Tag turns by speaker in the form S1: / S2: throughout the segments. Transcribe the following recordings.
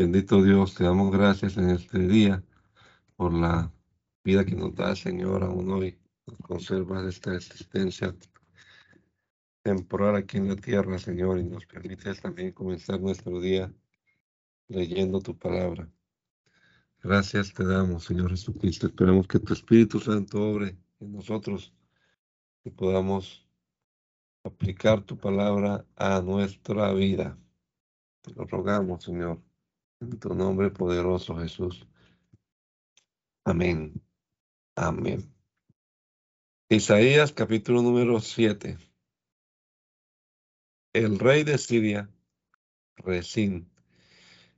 S1: Bendito Dios, te damos gracias en este día por la vida que nos da, Señor, aún hoy. Nos conservas esta existencia temporal aquí en la tierra, Señor, y nos permites también comenzar nuestro día leyendo tu palabra. Gracias te damos, Señor Jesucristo. Esperamos que tu Espíritu Santo obre en nosotros y podamos aplicar tu palabra a nuestra vida. Te lo rogamos, Señor, en tu nombre poderoso, Jesús. Amén. Amén. Isaías capítulo número 7. El rey de Siria, Resín,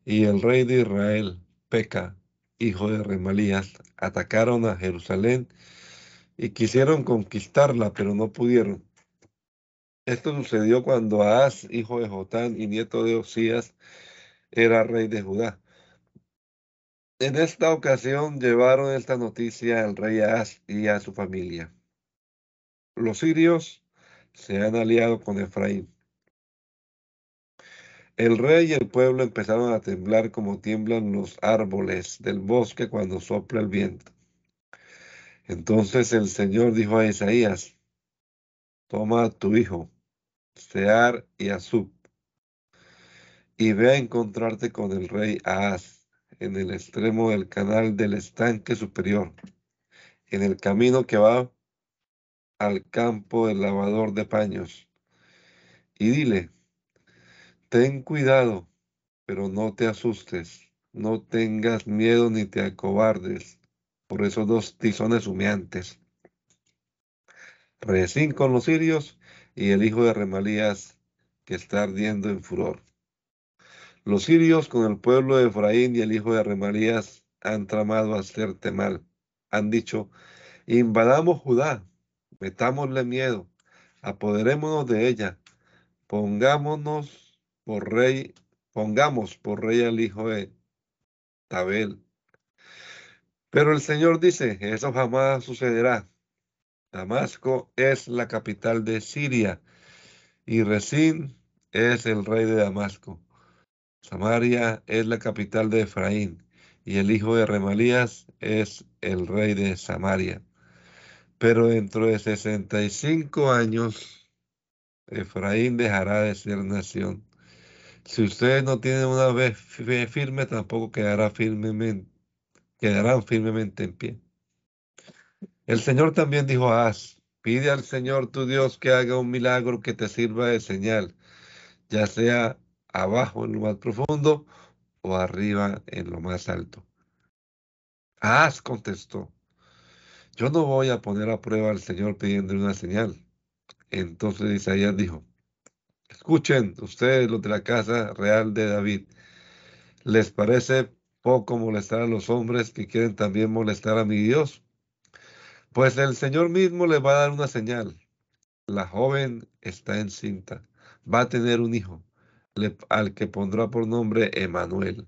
S1: y el rey de Israel, Peca, hijo de Remalías, atacaron a Jerusalén y quisieron conquistarla, pero no pudieron. Esto sucedió cuando Ahaz, hijo de Jotán y nieto de Osías, era rey de Judá. En esta ocasión llevaron esta noticia al rey Ahaz y a su familia. Los sirios se han aliado con Efraín. El rey y el pueblo empezaron a temblar como tiemblan los árboles del bosque cuando sopla el viento. Entonces el Señor dijo a Isaías, toma a tu hijo, Sear y Azub, y ve a encontrarte con el rey Ahaz en el extremo del canal del estanque superior, en el camino que va al campo del lavador de paños. Y dile, ten cuidado, pero no te asustes, no tengas miedo ni te acobardes por esos dos tizones humeantes. Resín con los sirios y el hijo de Remalías que está ardiendo en furor. Los sirios con el pueblo de Efraín y el hijo de Remalías han tramado hacerte mal. Han dicho, invadamos Judá, metámosle miedo, apoderémonos de ella, pongámonos por rey, pongamos por rey al hijo de Tabel. Pero el Señor dice, eso jamás sucederá. Damasco es la capital de Siria y Resín es el rey de Damasco. Samaria es la capital de Efraín y el hijo de Remalías es el rey de Samaria. Pero dentro de 65 años, Efraín dejará de ser nación. Si ustedes no tienen una fe firme, tampoco quedará firmemente, quedarán firmemente en pie. El Señor también dijo a Az, pide al Señor tu Dios que haga un milagro que te sirva de señal, ya sea abajo en lo más profundo o arriba en lo más alto. Az contestó, yo no voy a poner a prueba al Señor pidiéndole una señal. Entonces Isaías dijo, escuchen ustedes los de la casa real de David, ¿les parece poco molestar a los hombres que quieren también molestar a mi Dios? Pues el Señor mismo le va a dar una señal. La joven está encinta, va a tener un hijo, al que pondrá por nombre Emanuel.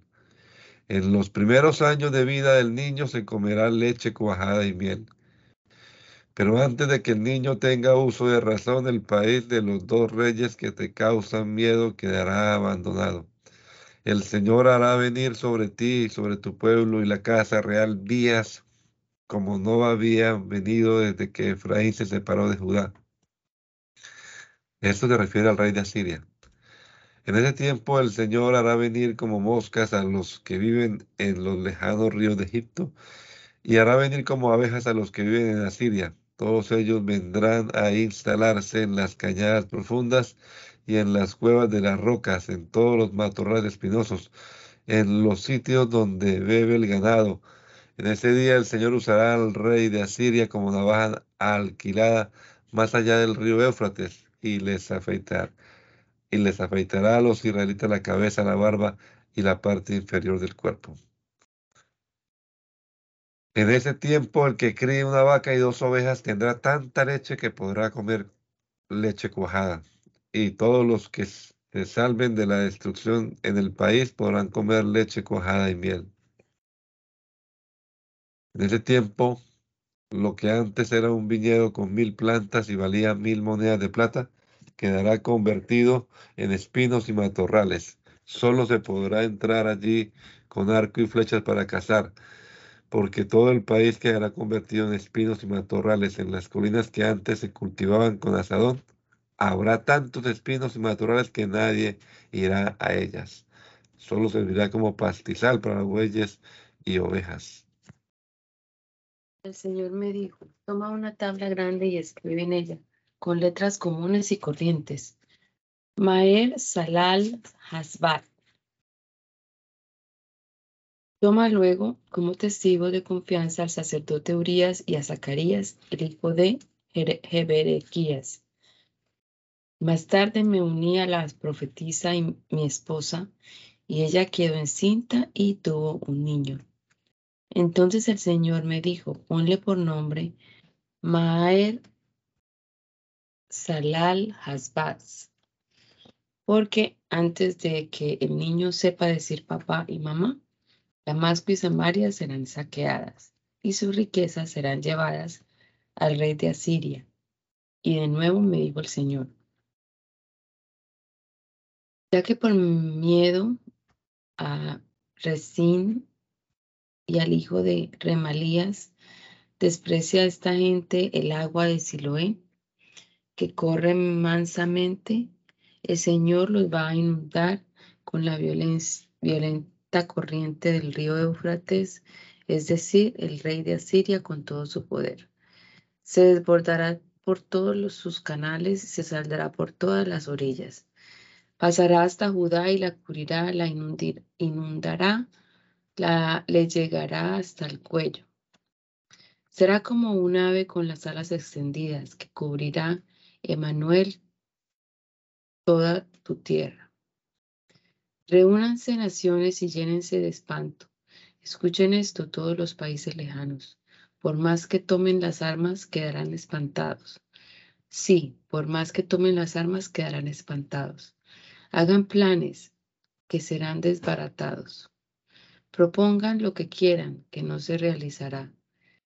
S1: En los primeros años de vida del niño se comerá leche cuajada y miel. Pero antes de que el niño tenga uso de razón, el país de los dos reyes que te causan miedo quedará abandonado. El Señor hará venir sobre ti y sobre tu pueblo y la casa real días como no había venido desde que Efraín se separó de Judá. Esto se refiere al rey de Asiria. En ese tiempo el Señor hará venir como moscas a los que viven en los lejanos ríos de Egipto y hará venir como abejas a los que viven en Asiria. Todos ellos vendrán a instalarse en las cañadas profundas y en las cuevas de las rocas, en todos los matorrales espinosos, en los sitios donde bebe el ganado, en ese día el Señor usará al rey de Asiria como navaja alquilada más allá del río Éufrates y les afeitará, y les afeitará a los israelitas la cabeza, la barba y la parte inferior del cuerpo. En ese tiempo el que críe una vaca y dos ovejas tendrá tanta leche que podrá comer leche cuajada, y todos los que se salven de la destrucción en el país podrán comer leche cuajada y miel. En ese tiempo, lo que antes era un viñedo con mil plantas y valía mil monedas de plata, quedará convertido en espinos y matorrales. Solo se podrá entrar allí con arco y flechas para cazar, porque todo el país quedará convertido en espinos y matorrales. En las colinas que antes se cultivaban con asadón, habrá tantos espinos y matorrales que nadie irá a ellas. Solo servirá como pastizal para bueyes y ovejas.
S2: El Señor me dijo, toma una tabla grande y escribe en ella, con letras comunes y corrientes. Maer Salal Hasbat. Toma luego como testigo de confianza al sacerdote Urias y a Zacarías, el hijo de Heberequías. Más tarde me uní a la profetisa y mi esposa, y ella quedó encinta y tuvo un niño. Entonces el Señor me dijo, ponle por nombre Maer Salal Hasbaz, porque antes de que el niño sepa decir papá y mamá, Damasco y Samaria serán saqueadas y sus riquezas serán llevadas al rey de Asiria. Y de nuevo me dijo el Señor, ya que por miedo a Resín y al hijo de Remalías, desprecia a esta gente el agua de Siloé, que corre mansamente, el Señor los va a inundar con la violenta corriente del río Éufrates, es decir, el rey de Asiria con todo su poder. Se desbordará por todos sus canales y se saldrá por todas las orillas. Pasará hasta Judá y la cubrirá, la inundará la, le llegará hasta el cuello. Será como un ave con las alas extendidas que cubrirá, Emanuel, toda tu tierra. Reúnanse naciones y llénense de espanto. Escuchen esto todos los países lejanos. Por más que tomen las armas, quedarán espantados. Sí, por más que tomen las armas, quedarán espantados. Hagan planes que serán desbaratados. Propongan lo que quieran, que no se realizará,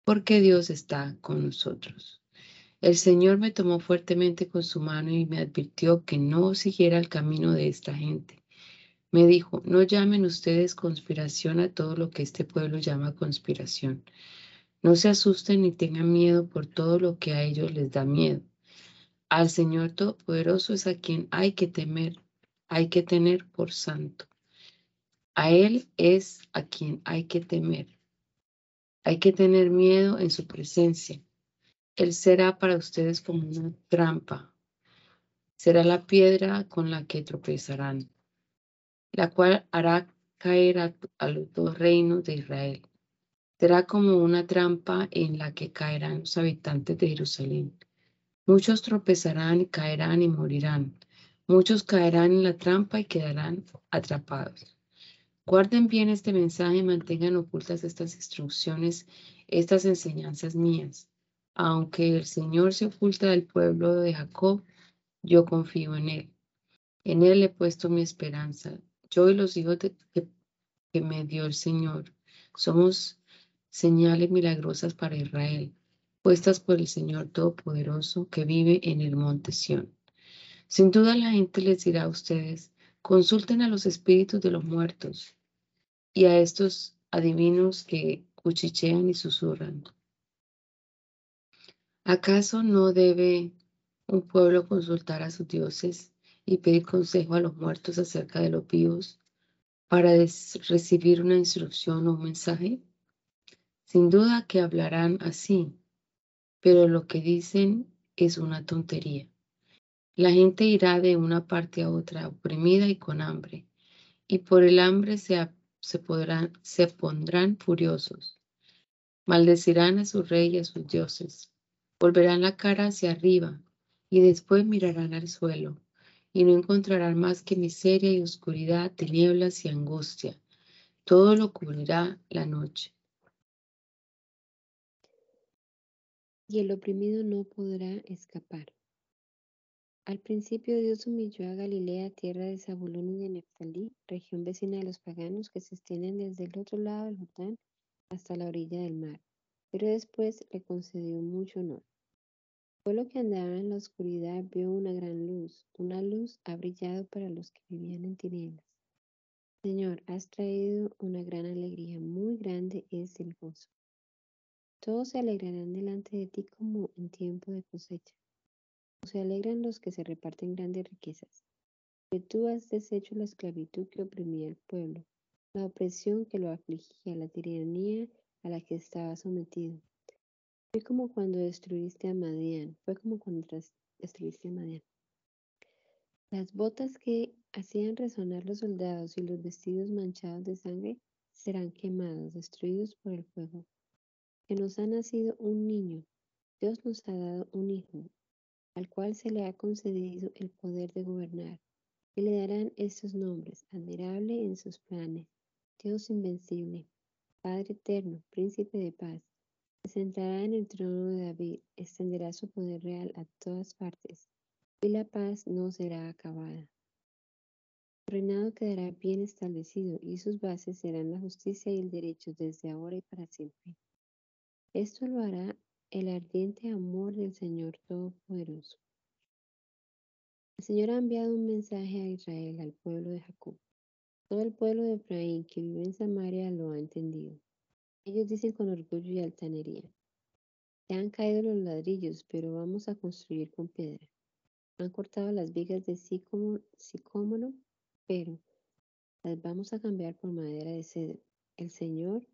S2: porque Dios está con nosotros. El Señor me tomó fuertemente con su mano y me advirtió que no siguiera el camino de esta gente. Me dijo, no llamen ustedes conspiración a todo lo que este pueblo llama conspiración. No se asusten ni tengan miedo por todo lo que a ellos les da miedo. Al Señor Todopoderoso es a quien hay que temer, hay que tener por santo. A Él es a quien hay que temer. Hay que tener miedo en su presencia. Él será para ustedes como una trampa. Será la piedra con la que tropezarán, la cual hará caer a, los dos reinos de Israel. Será como una trampa en la que caerán los habitantes de Jerusalén. Muchos tropezarán caerán y morirán. Muchos caerán en la trampa y quedarán atrapados. Guarden bien este mensaje y mantengan ocultas estas instrucciones, estas enseñanzas mías. Aunque el Señor se oculta del pueblo de Jacob, yo confío en Él. En Él he puesto mi esperanza. Yo y los hijos que, que me dio el Señor somos señales milagrosas para Israel, puestas por el Señor Todopoderoso que vive en el monte Sión. Sin duda la gente les dirá a ustedes, consulten a los espíritus de los muertos y a estos adivinos que cuchichean y susurran. ¿Acaso no debe un pueblo consultar a sus dioses y pedir consejo a los muertos acerca de los vivos para recibir una instrucción o un mensaje? Sin duda que hablarán así, pero lo que dicen es una tontería. La gente irá de una parte a otra oprimida y con hambre, y por el hambre se se, se pondrán furiosos. Maldecirán a su rey y a sus dioses. Volverán la cara hacia arriba y después mirarán al suelo y no encontrarán más que miseria y oscuridad, tinieblas y angustia. Todo lo cubrirá la noche.
S3: Y el oprimido no podrá escapar. Al principio Dios humilló a Galilea, tierra de Zabulón y de Neftalí, región vecina de los paganos que se extienden desde el otro lado del Jordán hasta la orilla del mar, pero después le concedió mucho honor. Fue lo que andaba en la oscuridad vio una gran luz, una luz ha brillado para los que vivían en tinieblas. Señor, has traído una gran alegría, muy grande es el gozo. Todos se alegrarán delante de ti como en tiempo de cosecha. O se alegran los que se reparten grandes riquezas. Que tú has deshecho la esclavitud que oprimía al pueblo, la opresión que lo afligía, la tiranía a la que estaba sometido. Fue como cuando destruiste a Madián, fue como cuando destruiste a Madián. Las botas que hacían resonar los soldados y los vestidos manchados de sangre serán quemados, destruidos por el fuego. Que nos ha nacido un niño, Dios nos ha dado un hijo, al cual se le ha concedido el poder de gobernar, y le darán estos nombres, admirable en sus planes, Dios invencible, Padre eterno, príncipe de paz. Se sentará en el trono de David, extenderá su poder real a todas partes, y la paz no será acabada. Su reinado quedará bien establecido, y sus bases serán la justicia y el derecho desde ahora y para siempre. Esto lo hará el ardiente amor del Señor Todopoderoso. El Señor ha enviado un mensaje a Israel, al pueblo de Jacob. Todo el pueblo de Efraín que vive en Samaria lo ha entendido. Ellos dicen con orgullo y altanería. Se han caído los ladrillos, pero vamos a construir con piedra. Han cortado las vigas de sicómoro, pero las vamos a cambiar por madera de cedro. El Señor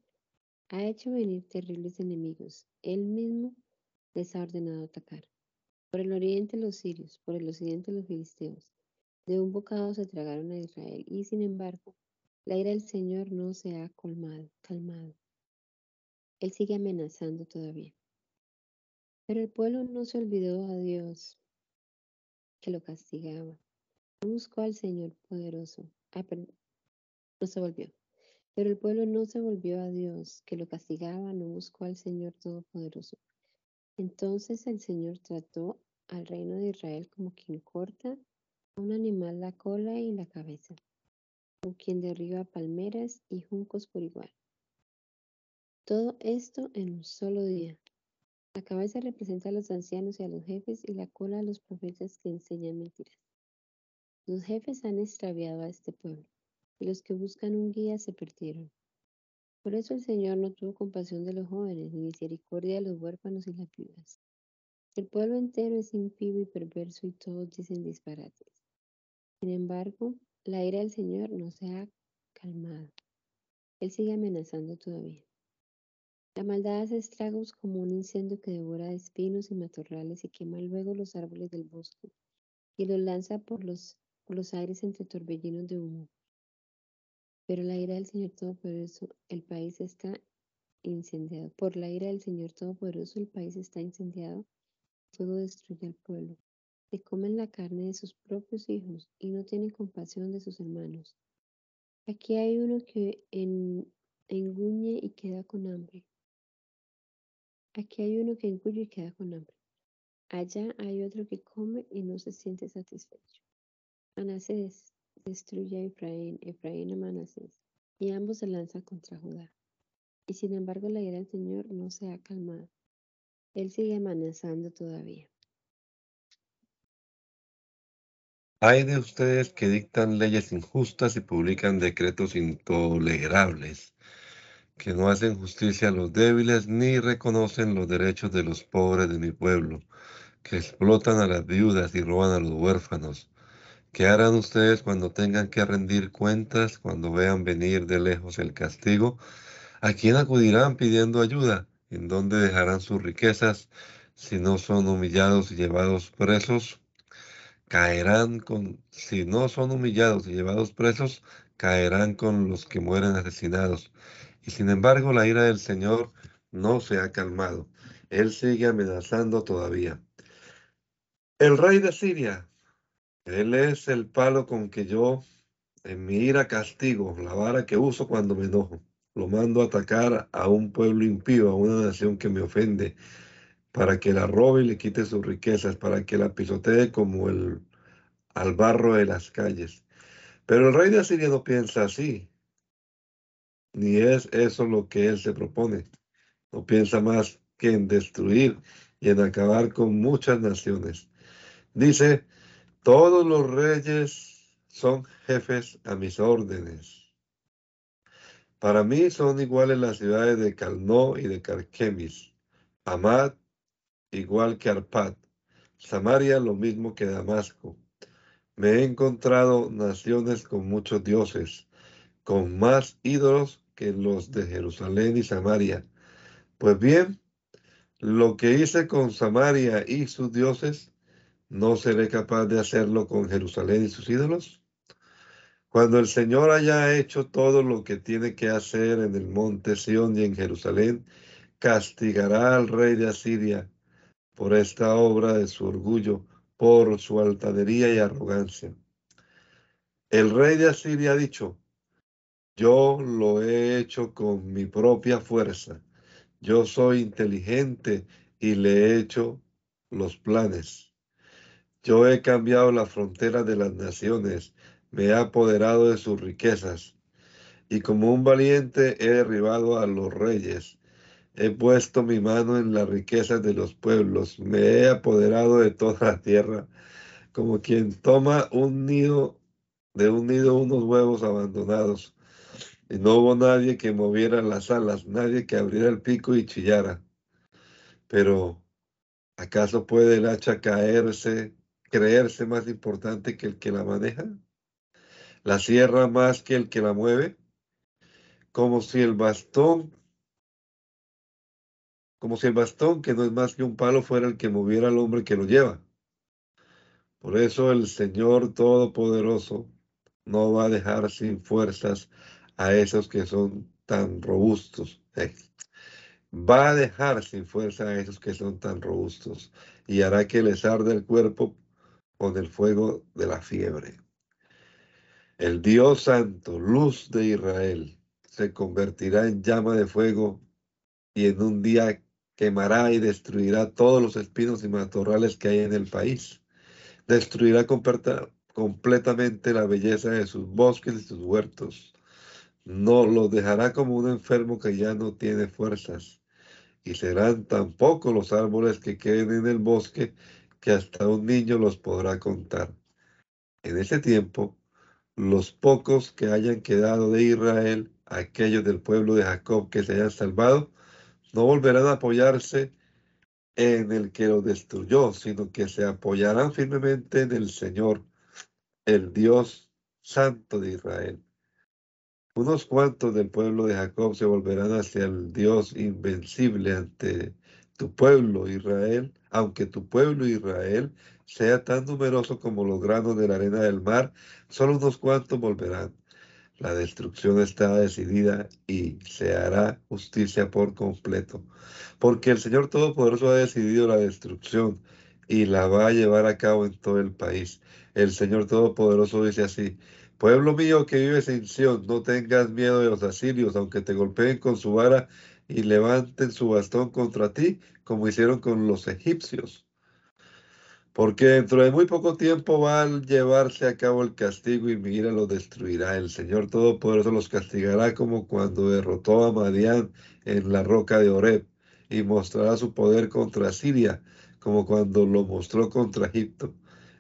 S3: ha hecho venir terribles enemigos. Él mismo les ha ordenado atacar. Por el oriente los sirios, por el occidente los filisteos. De un bocado se tragaron a Israel y sin embargo la ira del Señor no se ha colmado, calmado. Él sigue amenazando todavía. Pero el pueblo no se olvidó a Dios que lo castigaba. No buscó al Señor poderoso. Ah, no se volvió. Pero el pueblo no se volvió a Dios que lo castigaba, no buscó al Señor todopoderoso. Entonces el Señor trató al reino de Israel como quien corta un animal la cola y la cabeza, con quien derriba palmeras y juncos por igual. Todo esto en un solo día. La cabeza representa a los ancianos y a los jefes y la cola a los profetas que enseñan mentiras. Los jefes han extraviado a este pueblo y los que buscan un guía se perdieron. Por eso el Señor no tuvo compasión de los jóvenes, ni misericordia de los huérfanos y las viudas. El pueblo entero es impío y perverso y todos dicen disparates. Sin embargo, la ira del Señor no se ha calmado. Él sigue amenazando todavía. La maldad hace estragos como un incendio que devora espinos y matorrales y quema luego los árboles del bosque y los lanza por los, aires entre torbellinos de humo. Pero la ira del Señor Todopoderoso, el país está incendiado. Por la ira del Señor Todopoderoso, el país está incendiado. Todo destruye al pueblo que comen la carne de sus propios hijos y no tienen compasión de sus hermanos. Aquí hay uno que enguñe y queda con hambre. Aquí hay uno que enguñe y queda con hambre. Allá hay otro que come y no se siente satisfecho. Manasés destruye a Efraín, Efraín a Manasés, y ambos se lanzan contra Judá. Y sin embargo la ira del Señor no se ha calmado. Él sigue amenazando todavía.
S1: Hay de ustedes que dictan leyes injustas y publican decretos intolerables, que no hacen justicia a los débiles ni reconocen los derechos de los pobres de mi pueblo, que explotan a las viudas y roban a los huérfanos. ¿Qué harán ustedes cuando tengan que rendir cuentas, cuando vean venir de lejos el castigo? ¿A quién acudirán pidiendo ayuda? ¿En dónde dejarán sus riquezas si no son humillados y llevados presos? Caerán con, si no son humillados y llevados presos, caerán con los que mueren asesinados. Y sin embargo, la ira del Señor no se ha calmado. Él sigue amenazando todavía. El rey de Siria, él es el palo con que yo en mi ira castigo, la vara que uso cuando me enojo. Lo mando a atacar a un pueblo impío, a una nación que me ofende, para que la robe y le quite sus riquezas, para que la pisotee como el al barro de las calles. Pero el rey de Asiria no piensa así, ni es eso lo que él se propone. No piensa más que en destruir y en acabar con muchas naciones. Dice, todos los reyes son jefes a mis órdenes. Para mí son iguales las ciudades de Calnó y de Carquemis, Amad igual que Arpad, Samaria lo mismo que Damasco. Me he encontrado naciones con muchos dioses, con más ídolos que los de Jerusalén y Samaria. Pues bien, lo que hice con Samaria y sus dioses, ¿no seré capaz de hacerlo con Jerusalén y sus ídolos? Cuando el Señor haya hecho todo lo que tiene que hacer en el monte Sión y en Jerusalén, castigará al rey de Asiria por esta obra de su orgullo, por su altanería y arrogancia. El rey de Asiria ha dicho, yo lo he hecho con mi propia fuerza, yo soy inteligente y le he hecho los planes. Yo he cambiado la frontera de las naciones, me he apoderado de sus riquezas, y como un valiente he derribado a los reyes, He puesto mi mano en las riquezas de los pueblos, me he apoderado de toda la tierra, como quien toma un nido, de un nido unos huevos abandonados. Y no hubo nadie que moviera las alas, nadie que abriera el pico y chillara. Pero, ¿acaso puede el hacha caerse, creerse más importante que el que la maneja? ¿La sierra más que el que la mueve? Como si el bastón como si el bastón, que no es más que un palo, fuera el que moviera al hombre que lo lleva. Por eso el Señor Todopoderoso no va a dejar sin fuerzas a esos que son tan robustos. Eh, va a dejar sin fuerza a esos que son tan robustos y hará que les arde el cuerpo con el fuego de la fiebre. El Dios Santo, luz de Israel, se convertirá en llama de fuego y en un día quemará y destruirá todos los espinos y matorrales que hay en el país. Destruirá completamente la belleza de sus bosques y sus huertos. No los dejará como un enfermo que ya no tiene fuerzas. Y serán tan pocos los árboles que queden en el bosque que hasta un niño los podrá contar. En ese tiempo, los pocos que hayan quedado de Israel, aquellos del pueblo de Jacob que se hayan salvado, no volverán a apoyarse en el que lo destruyó, sino que se apoyarán firmemente en el Señor, el Dios Santo de Israel. Unos cuantos del pueblo de Jacob se volverán hacia el Dios invencible ante tu pueblo Israel, aunque tu pueblo Israel sea tan numeroso como los granos de la arena del mar, solo unos cuantos volverán. La destrucción está decidida y se hará justicia por completo. Porque el Señor Todopoderoso ha decidido la destrucción y la va a llevar a cabo en todo el país. El Señor Todopoderoso dice así, Pueblo mío que vives en Sión, no tengas miedo de los asirios, aunque te golpeen con su vara y levanten su bastón contra ti, como hicieron con los egipcios porque dentro de muy poco tiempo va a llevarse a cabo el castigo y mira lo destruirá. El Señor Todopoderoso los castigará como cuando derrotó a Madián en la roca de Oreb y mostrará su poder contra Siria como cuando lo mostró contra Egipto.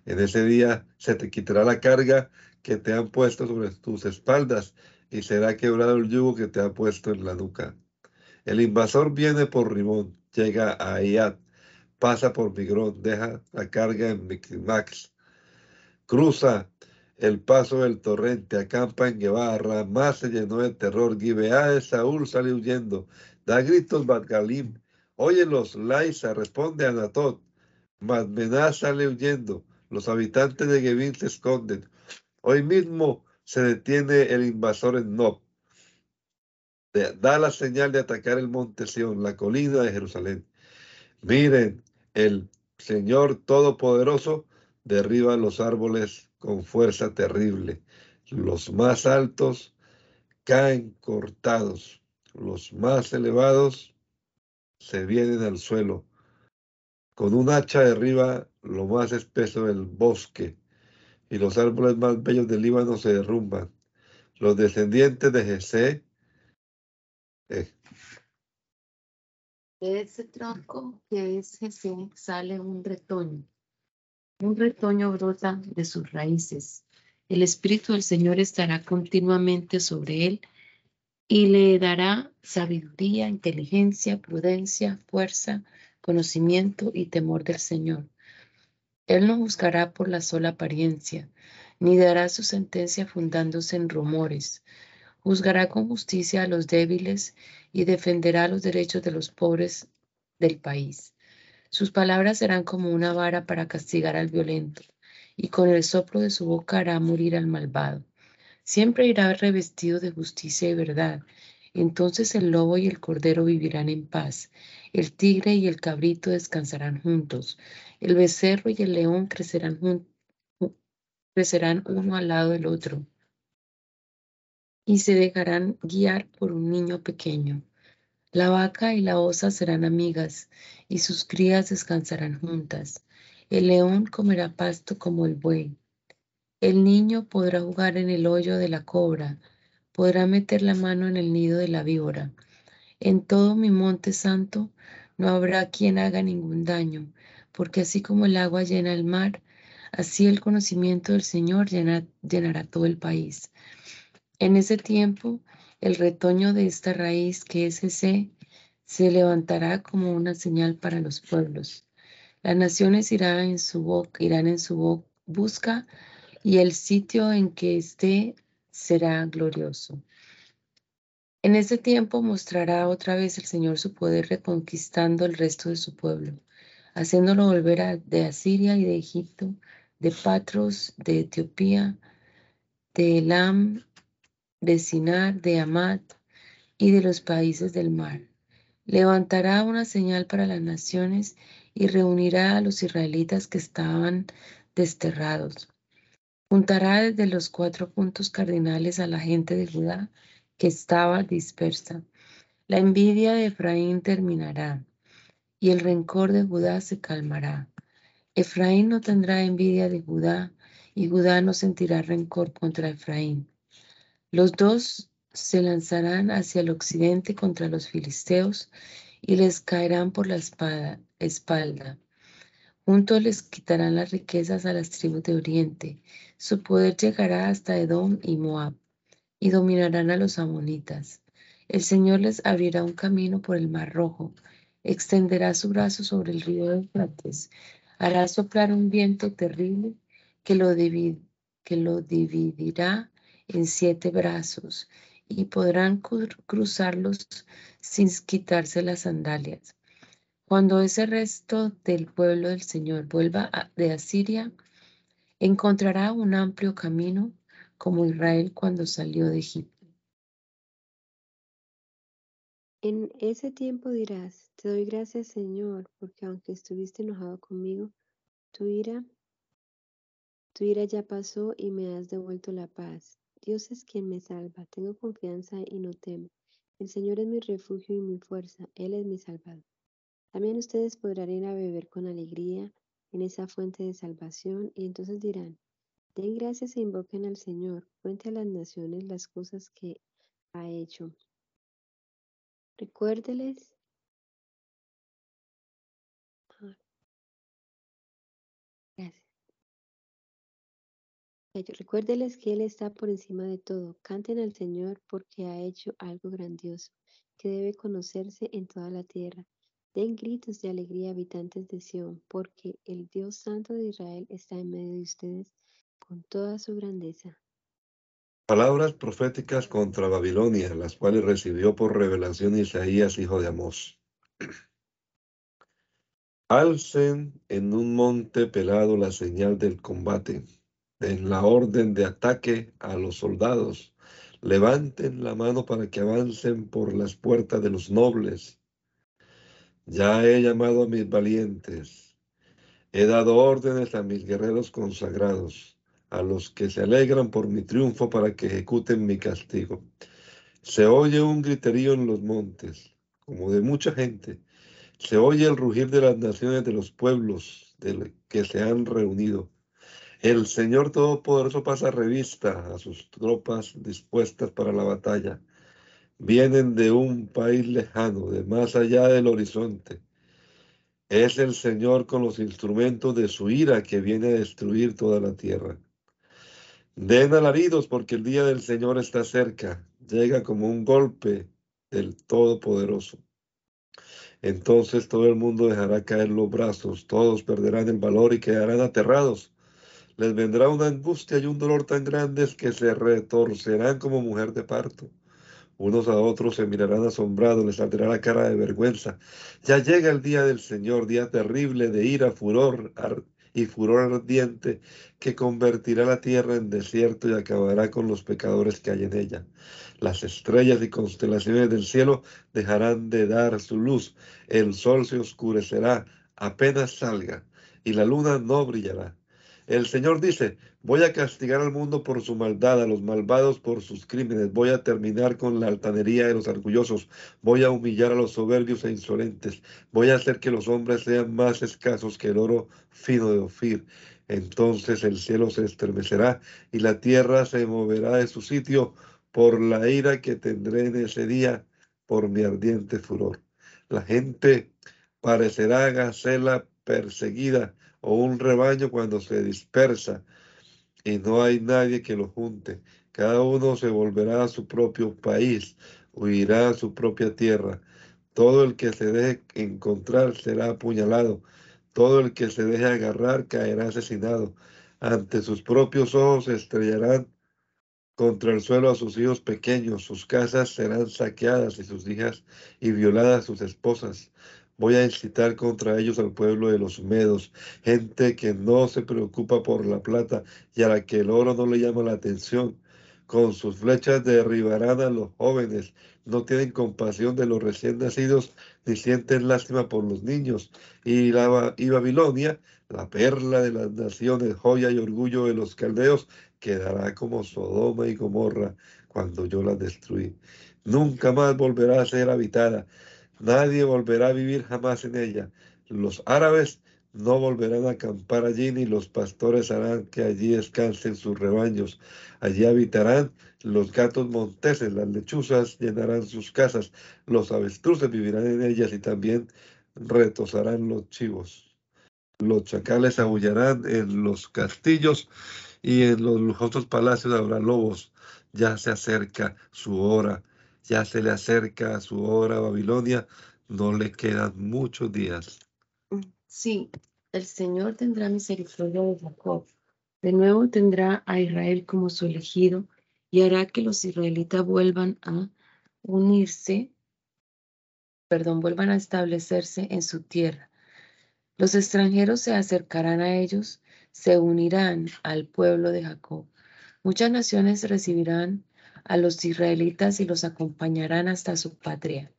S1: En ese día se te quitará la carga que te han puesto sobre tus espaldas y será quebrado el yugo que te ha puesto en la nuca. El invasor viene por Rimón, llega a Ayat pasa por Migrón, deja la carga en Micmax, cruza el paso del torrente, acampa en Guevara, más se llenó de terror, Gibeá de Saúl sale huyendo, da gritos Badgalim, óyelos, Laisa, responde Anatot, Madmená sale huyendo, los habitantes de Gebín se esconden, hoy mismo se detiene el invasor en Nob, da la señal de atacar el monte Sión, la colina de Jerusalén. Miren, el Señor Todopoderoso derriba los árboles con fuerza terrible. Los más altos caen cortados. Los más elevados se vienen al suelo. Con un hacha derriba lo más espeso del bosque y los árboles más bellos del Líbano se derrumban. Los descendientes de Jesé eh,
S2: de ese tronco que es Jesús sale un retoño. Un retoño brota de sus raíces. El Espíritu del Señor estará continuamente sobre él y le dará sabiduría, inteligencia, prudencia, fuerza, conocimiento y temor del Señor. Él no juzgará por la sola apariencia, ni dará su sentencia fundándose en rumores. Juzgará con justicia a los débiles y defenderá los derechos de los pobres del país. Sus palabras serán como una vara para castigar al violento, y con el soplo de su boca hará morir al malvado. Siempre irá revestido de justicia y verdad. Entonces el lobo y el cordero vivirán en paz. El tigre y el cabrito descansarán juntos. El becerro y el león crecerán, crecerán uno al lado del otro. Y se dejarán guiar por un niño pequeño. La vaca y la osa serán amigas, y sus crías descansarán juntas. El león comerá pasto como el buey. El niño podrá jugar en el hoyo de la cobra, podrá meter la mano en el nido de la víbora. En todo mi monte santo no habrá quien haga ningún daño, porque así como el agua llena el mar, así el conocimiento del Señor llenará todo el país. En ese tiempo, el retoño de esta raíz que es ese se levantará como una señal para los pueblos. Las naciones irán en su busca y el sitio en que esté será glorioso. En ese tiempo mostrará otra vez el Señor su poder reconquistando el resto de su pueblo, haciéndolo volver de Asiria y de Egipto, de Patros, de Etiopía, de Elam, de Sinar, de Amat y de los países del mar. Levantará una señal para las naciones y reunirá a los israelitas que estaban desterrados Juntará desde los cuatro puntos cardinales a la gente de Judá que estaba dispersa. La envidia de Efraín terminará y el rencor de Judá se calmará. Efraín no tendrá envidia de Judá y Judá no sentirá rencor contra Efraín. Los dos se lanzarán hacia el occidente contra los filisteos y les caerán por la espalda. Juntos les quitarán las riquezas a las tribus de Oriente. Su poder llegará hasta Edom y Moab, y dominarán a los amonitas. El Señor les abrirá un camino por el mar rojo, extenderá su brazo sobre el río de Eufrates, hará soplar un viento terrible que lo, que lo dividirá en siete brazos, y podrán cruzarlos sin quitarse las sandalias. Cuando ese resto del pueblo del Señor vuelva de Asiria, encontrará un amplio camino como Israel cuando salió de Egipto.
S3: En ese tiempo dirás, te doy gracias Señor, porque aunque estuviste enojado conmigo, tu ira, tu ira ya pasó y me has devuelto la paz. Dios es quien me salva, tengo confianza y no temo. El Señor es mi refugio y mi fuerza, Él es mi salvador. También ustedes podrán ir a beber con alegría en esa fuente de salvación y entonces dirán, den gracias e invoquen al Señor, cuente a las naciones las cosas que ha hecho. Recuérdeles Recuérdeles que Él está por encima de todo. Canten al Señor porque ha hecho algo grandioso que debe conocerse en toda la tierra. Den gritos de alegría habitantes de Sión, porque el Dios Santo de Israel está en medio de ustedes con toda su grandeza.
S1: Palabras proféticas contra Babilonia, las cuales recibió por revelación Isaías, hijo de Amós. Alcen en un monte pelado la señal del combate, en la orden de ataque a los soldados. Levanten la mano para que avancen por las puertas de los nobles ya he llamado a mis valientes, he dado órdenes a mis guerreros consagrados, a los que se alegran por mi triunfo para que ejecuten mi castigo. Se oye un griterío en los montes, como de mucha gente. Se oye el rugir de las naciones de los pueblos que se han reunido. El Señor Todopoderoso pasa revista a sus tropas dispuestas para la batalla vienen de un país lejano, de más allá del horizonte. Es el Señor con los instrumentos de su ira que viene a destruir toda la tierra. Den alaridos porque el día del Señor está cerca, llega como un golpe del Todopoderoso. Entonces todo el mundo dejará caer los brazos, todos perderán el valor y quedarán aterrados. Les vendrá una angustia y un dolor tan grandes que se retorcerán como mujer de parto. Unos a otros se mirarán asombrados, les saldrá la cara de vergüenza. Ya llega el día del Señor, día terrible de ira, furor y furor ardiente, que convertirá la tierra en desierto y acabará con los pecadores que hay en ella. Las estrellas y constelaciones del cielo dejarán de dar su luz, el sol se oscurecerá apenas salga, y la luna no brillará. El Señor dice, voy a castigar al mundo por su maldad, a los malvados por sus crímenes, voy a terminar con la altanería de los orgullosos, voy a humillar a los soberbios e insolentes, voy a hacer que los hombres sean más escasos que el oro fino de Ofir. Entonces el cielo se estremecerá y la tierra se moverá de su sitio por la ira que tendré en ese día por mi ardiente furor. La gente parecerá gacela perseguida o un rebaño cuando se dispersa y no hay nadie que lo junte. Cada uno se volverá a su propio país, huirá a su propia tierra. Todo el que se deje encontrar será apuñalado. Todo el que se deje agarrar caerá asesinado. Ante sus propios ojos se estrellarán contra el suelo a sus hijos pequeños. Sus casas serán saqueadas y sus hijas y violadas sus esposas. Voy a incitar contra ellos al pueblo de los medos, gente que no se preocupa por la plata y a la que el oro no le llama la atención. Con sus flechas derribarán a los jóvenes, no tienen compasión de los recién nacidos, ni sienten lástima por los niños. Y, y Babilonia, la perla de las naciones, joya y orgullo de los caldeos, quedará como Sodoma y Gomorra cuando yo la destruí. Nunca más volverá a ser habitada Nadie volverá a vivir jamás en ella. Los árabes no volverán a acampar allí, ni los pastores harán que allí descansen sus rebaños. Allí habitarán los gatos monteses, las lechuzas llenarán sus casas, los avestruces vivirán en ellas y también retosarán los chivos. Los chacales aullarán en los castillos y en los lujosos palacios habrá lobos. Ya se acerca su hora ya se le acerca a su hora a Babilonia, no le quedan muchos días.
S2: Mm, sí, el Señor tendrá misericordia de Jacob. De nuevo tendrá a Israel como su elegido y hará que los israelitas vuelvan a unirse, perdón, vuelvan a establecerse en su tierra. Los extranjeros se acercarán a ellos, se unirán al pueblo de Jacob. Muchas naciones recibirán a los israelitas y los acompañarán hasta su patria.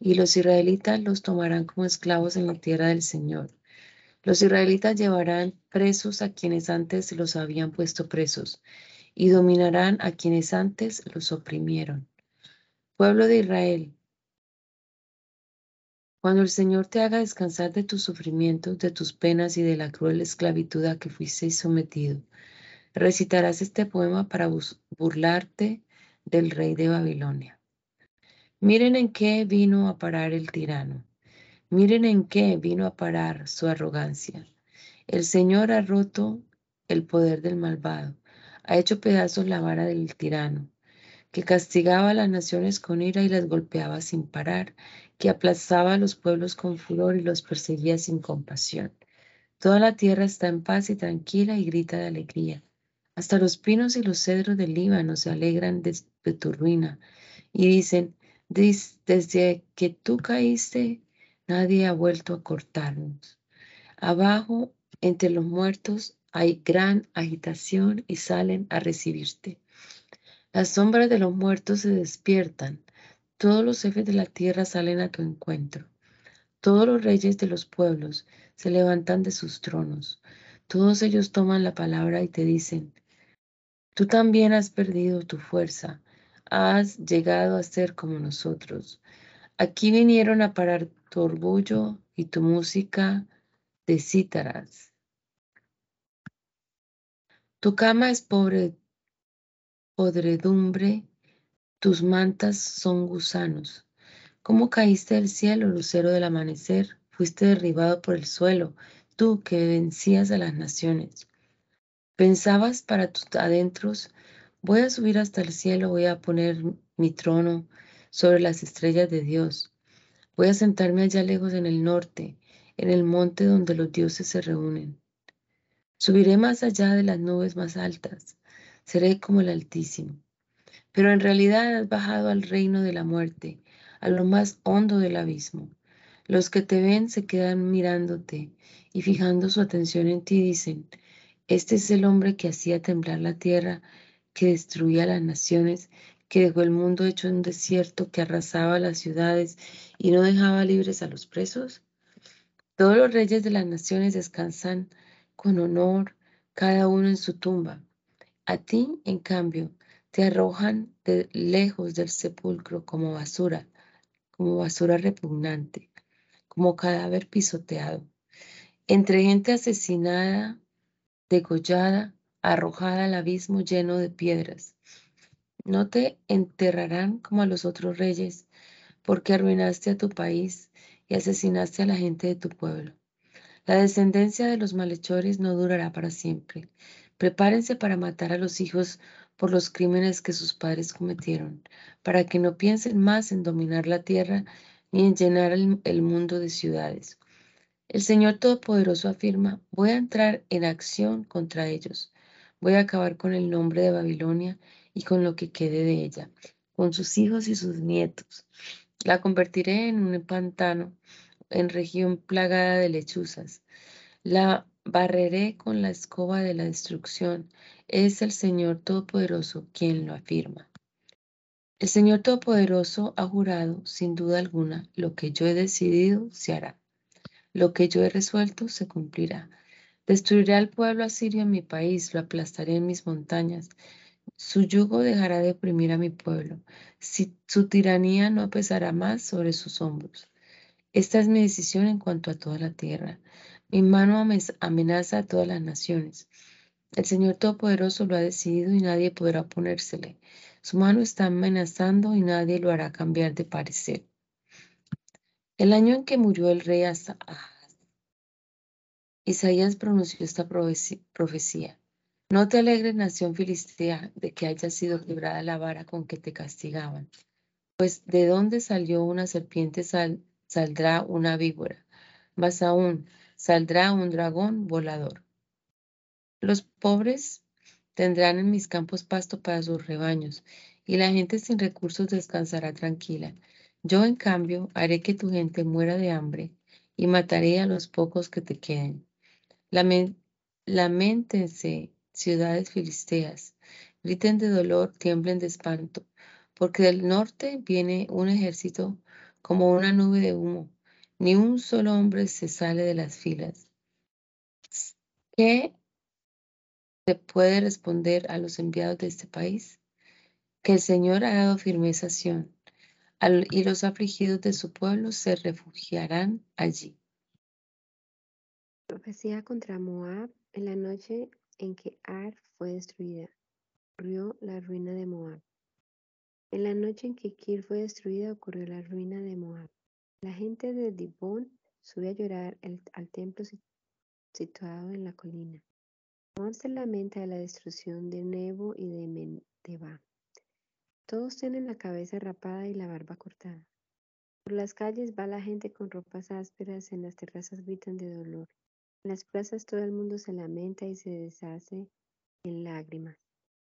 S2: Y los israelitas los tomarán como esclavos en la tierra del Señor. Los israelitas llevarán presos a quienes antes los habían puesto presos y dominarán a quienes antes los oprimieron. Pueblo de Israel, cuando el Señor te haga descansar de tus sufrimientos, de tus penas y de la cruel esclavitud a que fuiste sometido, recitarás este poema para burlarte del rey de Babilonia. Miren en qué vino a parar el tirano. Miren en qué vino a parar su arrogancia. El Señor ha roto el poder del malvado, ha hecho pedazos la vara del tirano, que castigaba a las naciones con ira y las golpeaba sin parar, que aplazaba a los pueblos con furor y los perseguía sin compasión. Toda la tierra está en paz y tranquila y grita de alegría. Hasta los pinos y los cedros del Líbano se alegran de, tu ruina y dicen, desde que tú caíste, nadie ha vuelto a cortarnos. Abajo, entre los muertos, hay gran agitación y salen a recibirte. Las sombras de los muertos se despiertan. Todos los jefes de la tierra salen a tu encuentro. Todos los reyes de los pueblos se levantan de sus tronos. Todos ellos toman la palabra y te dicen, Tú también has perdido tu fuerza, has llegado a ser como nosotros. Aquí vinieron a parar tu orgullo y tu música de cítaras. Tu cama es pobre, podredumbre, tus mantas son gusanos. ¿Cómo caíste del cielo, lucero del amanecer? Fuiste derribado por el suelo, tú que vencías a las naciones. Pensabas para tus adentros, voy a subir hasta el cielo, voy a poner mi trono sobre las estrellas de Dios. Voy a sentarme allá lejos en el norte, en el monte donde los dioses se reúnen. Subiré más allá de las nubes más altas, seré como el Altísimo. Pero en realidad has bajado al reino de la muerte, a lo más hondo del abismo. Los que te ven se quedan mirándote y fijando su atención en ti dicen, este es el hombre que hacía temblar la tierra, que destruía las naciones, que dejó el mundo hecho un desierto, que arrasaba las ciudades y no dejaba libres a los presos. Todos los reyes de las naciones descansan con honor, cada uno en su tumba. A ti, en cambio, te arrojan de lejos del sepulcro como basura, como basura repugnante, como cadáver pisoteado. Entre gente asesinada, degollada, arrojada al abismo lleno de piedras. No te enterrarán como a los otros reyes, porque arruinaste a tu país y asesinaste a la gente de tu pueblo. La descendencia de los malhechores no durará para siempre. Prepárense para matar a los hijos por los crímenes que sus padres cometieron, para que no piensen más en dominar la tierra ni en llenar el, el mundo de ciudades. El Señor Todopoderoso afirma, voy a entrar en acción contra ellos. Voy a acabar con el nombre de Babilonia y con lo que quede de ella, con sus hijos y sus nietos. La convertiré en un pantano, en región plagada de lechuzas. La barreré con la escoba de la destrucción. Es el Señor Todopoderoso quien lo afirma. El Señor Todopoderoso ha jurado, sin duda alguna, lo que yo he decidido se hará. Lo que yo he resuelto se cumplirá. Destruiré al pueblo asirio en mi país, lo aplastaré en mis montañas. Su yugo dejará de oprimir a mi pueblo. Si, su tiranía no pesará más sobre sus hombros. Esta es mi decisión en cuanto a toda la tierra. Mi mano amenaza a todas las naciones. El Señor Todopoderoso lo ha decidido y nadie podrá oponérsele. Su mano está amenazando y nadie lo hará cambiar de parecer. El año en que murió el rey Asa, Isaías pronunció esta profecía. No te alegres, nación filistea, de que haya sido quebrada la vara con que te castigaban, pues de donde salió una serpiente saldrá una víbora, más aún saldrá un dragón volador. Los pobres tendrán en mis campos pasto para sus rebaños, y la gente sin recursos descansará tranquila. Yo, en cambio, haré que tu gente muera de hambre y mataré a los pocos que te queden. Lamentense, ciudades filisteas, griten de dolor, tiemblen de espanto, porque del norte viene un ejército como una nube de humo. Ni un solo hombre se sale de las filas. ¿Qué se puede responder a los enviados de este país? Que el Señor ha dado firmeza a Sion y los afligidos de su pueblo se refugiarán allí.
S3: Profecía contra Moab en la noche en que Ar fue destruida. Ocurrió la ruina de Moab. En la noche en que Kir fue destruida ocurrió la ruina de Moab. La gente de Dibón sube a llorar al templo situado en la colina. Moab se lamenta de la destrucción de Nebo y de Menteba. Todos tienen la cabeza rapada y la barba cortada. Por las calles va la gente con ropas ásperas, en las terrazas gritan de dolor. En las plazas todo el mundo se lamenta y se deshace en lágrimas.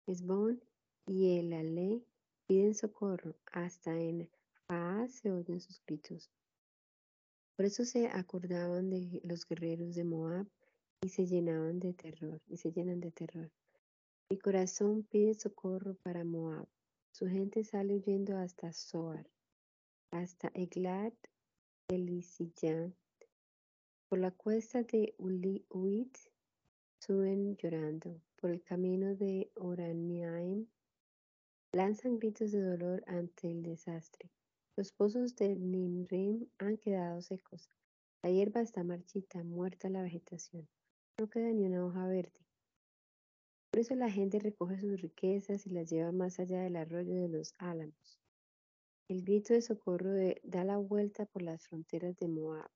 S3: Esbón y el Ale piden socorro, hasta en Faaz se oyen sus gritos. Por eso se acordaban de los guerreros de Moab y se llenaban de terror, y se llenan de terror. Mi corazón pide socorro para Moab. Su gente sale huyendo hasta Zoar, hasta Eglat Elisillán. Por la cuesta de Uit suben llorando. Por el camino de Oraniaim lanzan gritos de dolor ante el desastre. Los pozos de Nimrim han quedado secos. La hierba está marchita, muerta la vegetación. No queda ni una hoja verde. Por eso la gente recoge sus riquezas y las lleva más allá del arroyo de los álamos. El grito de socorro da la vuelta por las fronteras de Moab.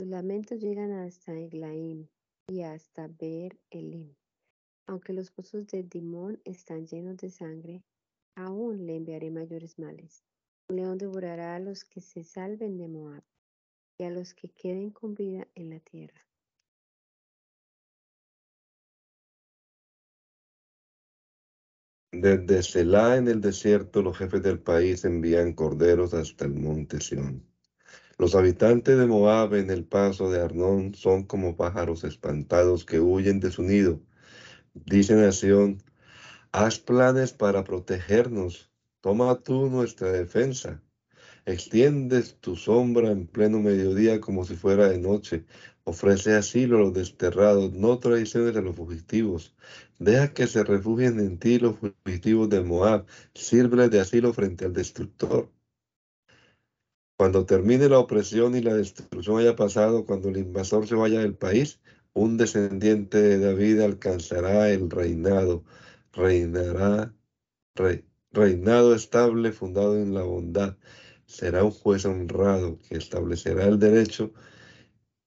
S3: Los lamentos llegan hasta Eglaim y hasta Beer Elim. Aunque los pozos de Dimón están llenos de sangre, aún le enviaré mayores males. Un león devorará a los que se salven de Moab y a los que queden con vida en la tierra.
S1: Desde Selah en el desierto, los jefes del país envían corderos hasta el monte Sión. Los habitantes de Moab en el paso de Arnón son como pájaros espantados que huyen de su nido. Dicen a Sión, haz planes para protegernos, toma tú nuestra defensa. Extiendes tu sombra en pleno mediodía como si fuera de noche. Ofrece asilo a los desterrados, no traiciones a los fugitivos. Deja que se refugien en ti los fugitivos de Moab. Sírveles de asilo frente al destructor. Cuando termine la opresión y la destrucción haya pasado, cuando el invasor se vaya del país, un descendiente de David alcanzará el reinado. Reinará, reinado estable fundado en la bondad será un juez honrado que establecerá el derecho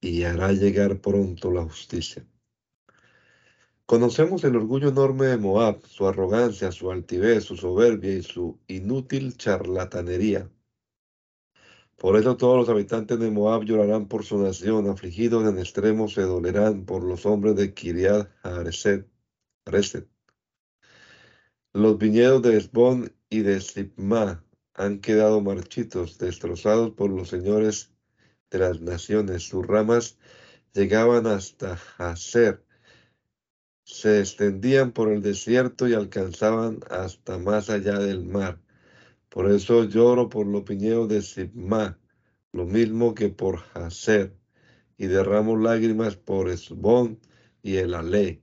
S1: y hará llegar pronto la justicia. Conocemos el orgullo enorme de Moab, su arrogancia, su altivez, su soberbia y su inútil charlatanería. Por eso todos los habitantes de Moab llorarán por su nación, afligidos en extremo se dolerán por los hombres de Kiriat Hareset. Los viñedos de Esbón y de Sipma han quedado marchitos, destrozados por los señores de las naciones. Sus ramas llegaban hasta Hazer, se extendían por el desierto y alcanzaban hasta más allá del mar. Por eso lloro por los piñedos de Sibma, lo mismo que por Hazer, y derramo lágrimas por Esbón y el Ale,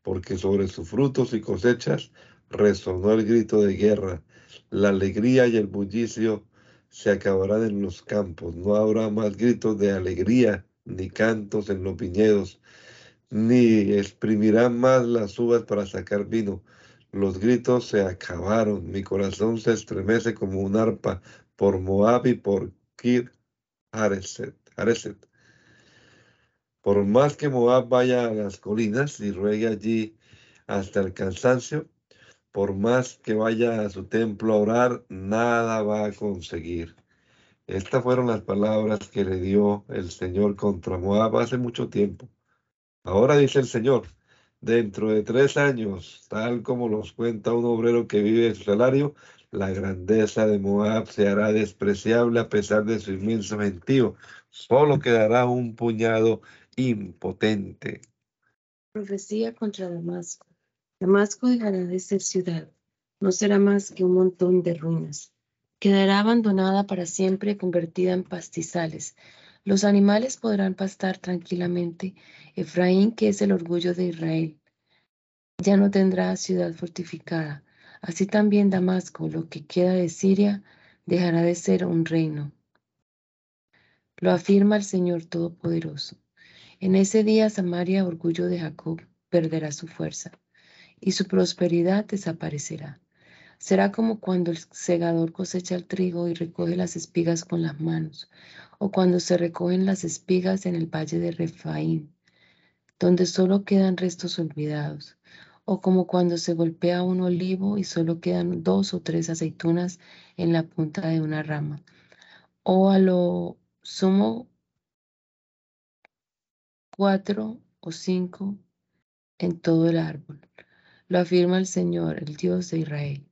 S1: porque sobre sus frutos y cosechas resonó el grito de guerra la alegría y el bullicio se acabarán en los campos. No habrá más gritos de alegría ni cantos en los viñedos, ni exprimirán más las uvas para sacar vino. Los gritos se acabaron. Mi corazón se estremece como un arpa por Moab y por Kir Hareset. Por más que Moab vaya a las colinas y ruegue allí hasta el cansancio, por más que vaya a su templo a orar, nada va a conseguir. Estas fueron las palabras que le dio el Señor contra Moab hace mucho tiempo. Ahora dice el Señor, dentro de tres años, tal como los cuenta un obrero que vive de su salario, la grandeza de Moab se hará despreciable a pesar de su inmenso gentío. Solo quedará un puñado impotente.
S2: Profecía contra Damasco. Damasco dejará de ser ciudad, no será más que un montón de ruinas. Quedará abandonada para siempre, convertida en pastizales. Los animales podrán pastar tranquilamente. Efraín, que es el orgullo de Israel, ya no tendrá ciudad fortificada. Así también Damasco, lo que queda de Siria, dejará de ser un reino. Lo afirma el Señor Todopoderoso. En ese día Samaria, orgullo de Jacob, perderá su fuerza y su prosperidad desaparecerá. Será como cuando el segador cosecha el trigo y recoge las espigas con las manos, o cuando se recogen las espigas en el valle de Refaín, donde solo quedan restos olvidados, o como cuando se golpea un olivo y solo quedan dos o tres aceitunas en la punta de una rama, o a lo sumo cuatro o cinco en todo el árbol. Lo afirma el Señor, el Dios de Israel.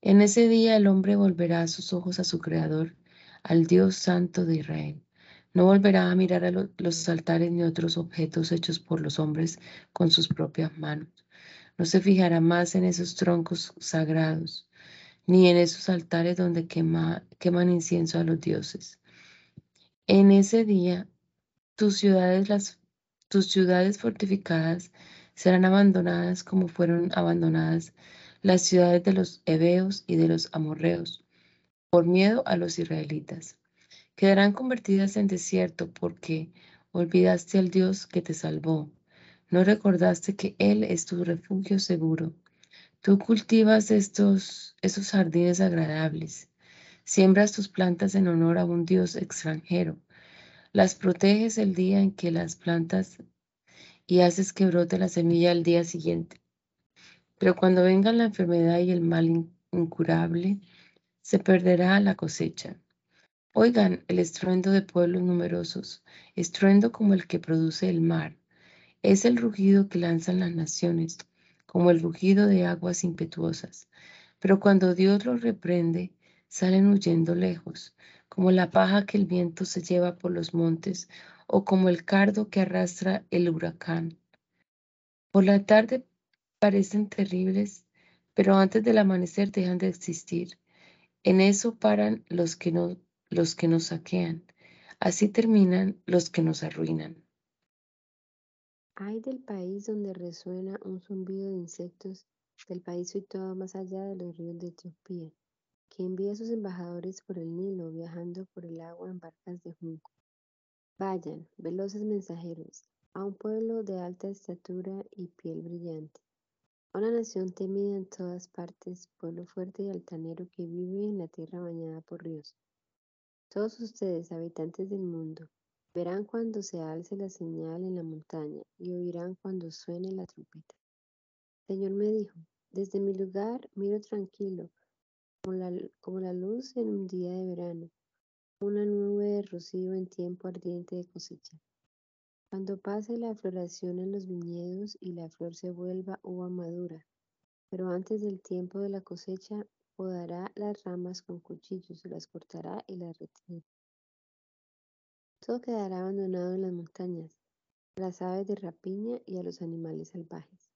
S2: En ese día el hombre volverá sus ojos a su Creador, al Dios Santo de Israel. No volverá a mirar a los altares ni otros objetos hechos por los hombres con sus propias manos. No se fijará más en esos troncos sagrados, ni en esos altares donde queman incienso a los dioses. En ese día, tus ciudades, tus ciudades fortificadas serán abandonadas como fueron abandonadas las ciudades de los heveos y de los amorreos, por miedo a los israelitas. Quedarán convertidas en desierto porque olvidaste al Dios que te salvó. No recordaste que Él es tu refugio seguro. Tú cultivas estos, esos jardines agradables. Siembras tus plantas en honor a un Dios extranjero. Las proteges el día en que las plantas y haces que brote la semilla al día siguiente. Pero cuando vengan la enfermedad y el mal incurable, se perderá la cosecha. Oigan el estruendo de pueblos numerosos, estruendo como el que produce el mar. Es el rugido que lanzan las naciones, como el rugido de aguas impetuosas. Pero cuando Dios los reprende, salen huyendo lejos, como la paja que el viento se lleva por los montes o como el cardo que arrastra el huracán. Por la tarde parecen terribles, pero antes del amanecer dejan de existir. En eso paran los que, no, los que nos saquean. Así terminan los que nos arruinan.
S3: Hay del país donde resuena un zumbido de insectos, del país situado más allá de los ríos de Etiopía, que envía sus embajadores por el Nilo, viajando por el agua en barcas de junco. Vayan, veloces mensajeros, a un pueblo de alta estatura y piel brillante, a una nación temida en todas partes, pueblo fuerte y altanero que vive en la tierra bañada por ríos. Todos ustedes, habitantes del mundo, verán cuando se alce la señal en la montaña y oirán cuando suene la trompeta. Señor me dijo, desde mi lugar miro tranquilo, como la, como la luz en un día de verano, una nube de rocío en tiempo ardiente de cosecha. Cuando pase la floración en los viñedos y la flor se vuelva uva madura, pero antes del tiempo de la cosecha podará las ramas con cuchillos, las cortará y las retirará. Todo quedará abandonado en las montañas, a las aves de rapiña y a los animales salvajes.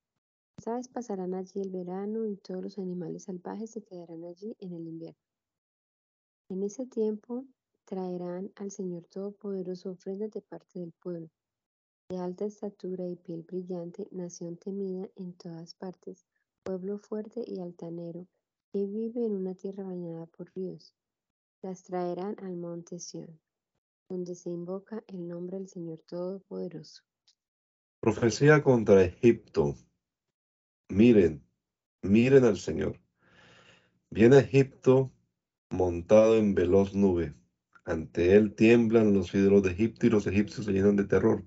S3: Las aves pasarán allí el verano y todos los animales salvajes se quedarán allí en el invierno. En ese tiempo traerán al Señor Todopoderoso ofrendas de parte del pueblo, de alta estatura y piel brillante, nación temida en todas partes, pueblo fuerte y altanero, que vive en una tierra bañada por ríos. Las traerán al monte Sión, donde se invoca el nombre del Señor Todopoderoso.
S1: Profecía contra Egipto. Miren, miren al Señor. Viene Egipto montado en veloz nube ante él tiemblan los ídolos de Egipto y los egipcios se llenan de terror.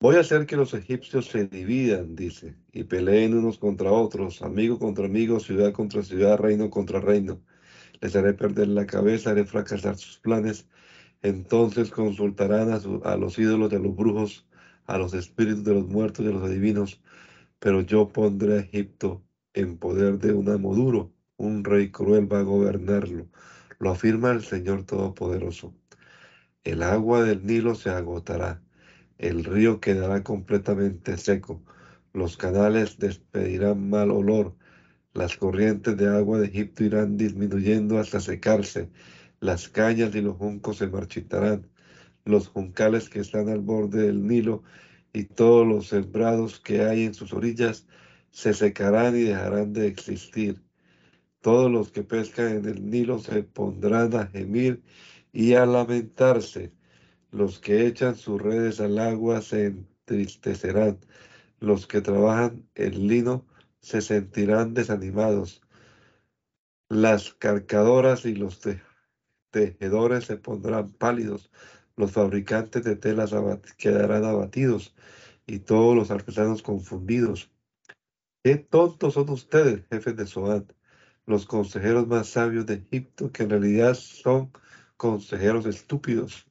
S1: Voy a hacer que los egipcios se dividan, dice, y peleen unos contra otros, amigo contra amigo, ciudad contra ciudad, reino contra reino. Les haré perder la cabeza, haré fracasar sus planes. Entonces consultarán a, los ídolos de los brujos, a los espíritus de los muertos y a los adivinos. Pero yo pondré a Egipto en poder de un amo duro. Un rey cruel va a gobernarlo lo afirma el Señor Todopoderoso. El agua del Nilo se agotará, el río quedará completamente seco, los canales despedirán mal olor, las corrientes de agua de Egipto irán disminuyendo hasta secarse, las cañas y los juncos se marchitarán, los juncales que están al borde del Nilo y todos los sembrados que hay en sus orillas se secarán y dejarán de existir. Todos los que pescan en el Nilo se pondrán a gemir y a lamentarse. Los que echan sus redes al agua se entristecerán. Los que trabajan el lino se sentirán desanimados. Las carcadoras y los tejedores se pondrán pálidos. Los fabricantes de telas quedarán abatidos y todos los artesanos confundidos. Qué tontos son ustedes, jefes de Soán los consejeros más sabios de Egipto, que en realidad son consejeros estúpidos.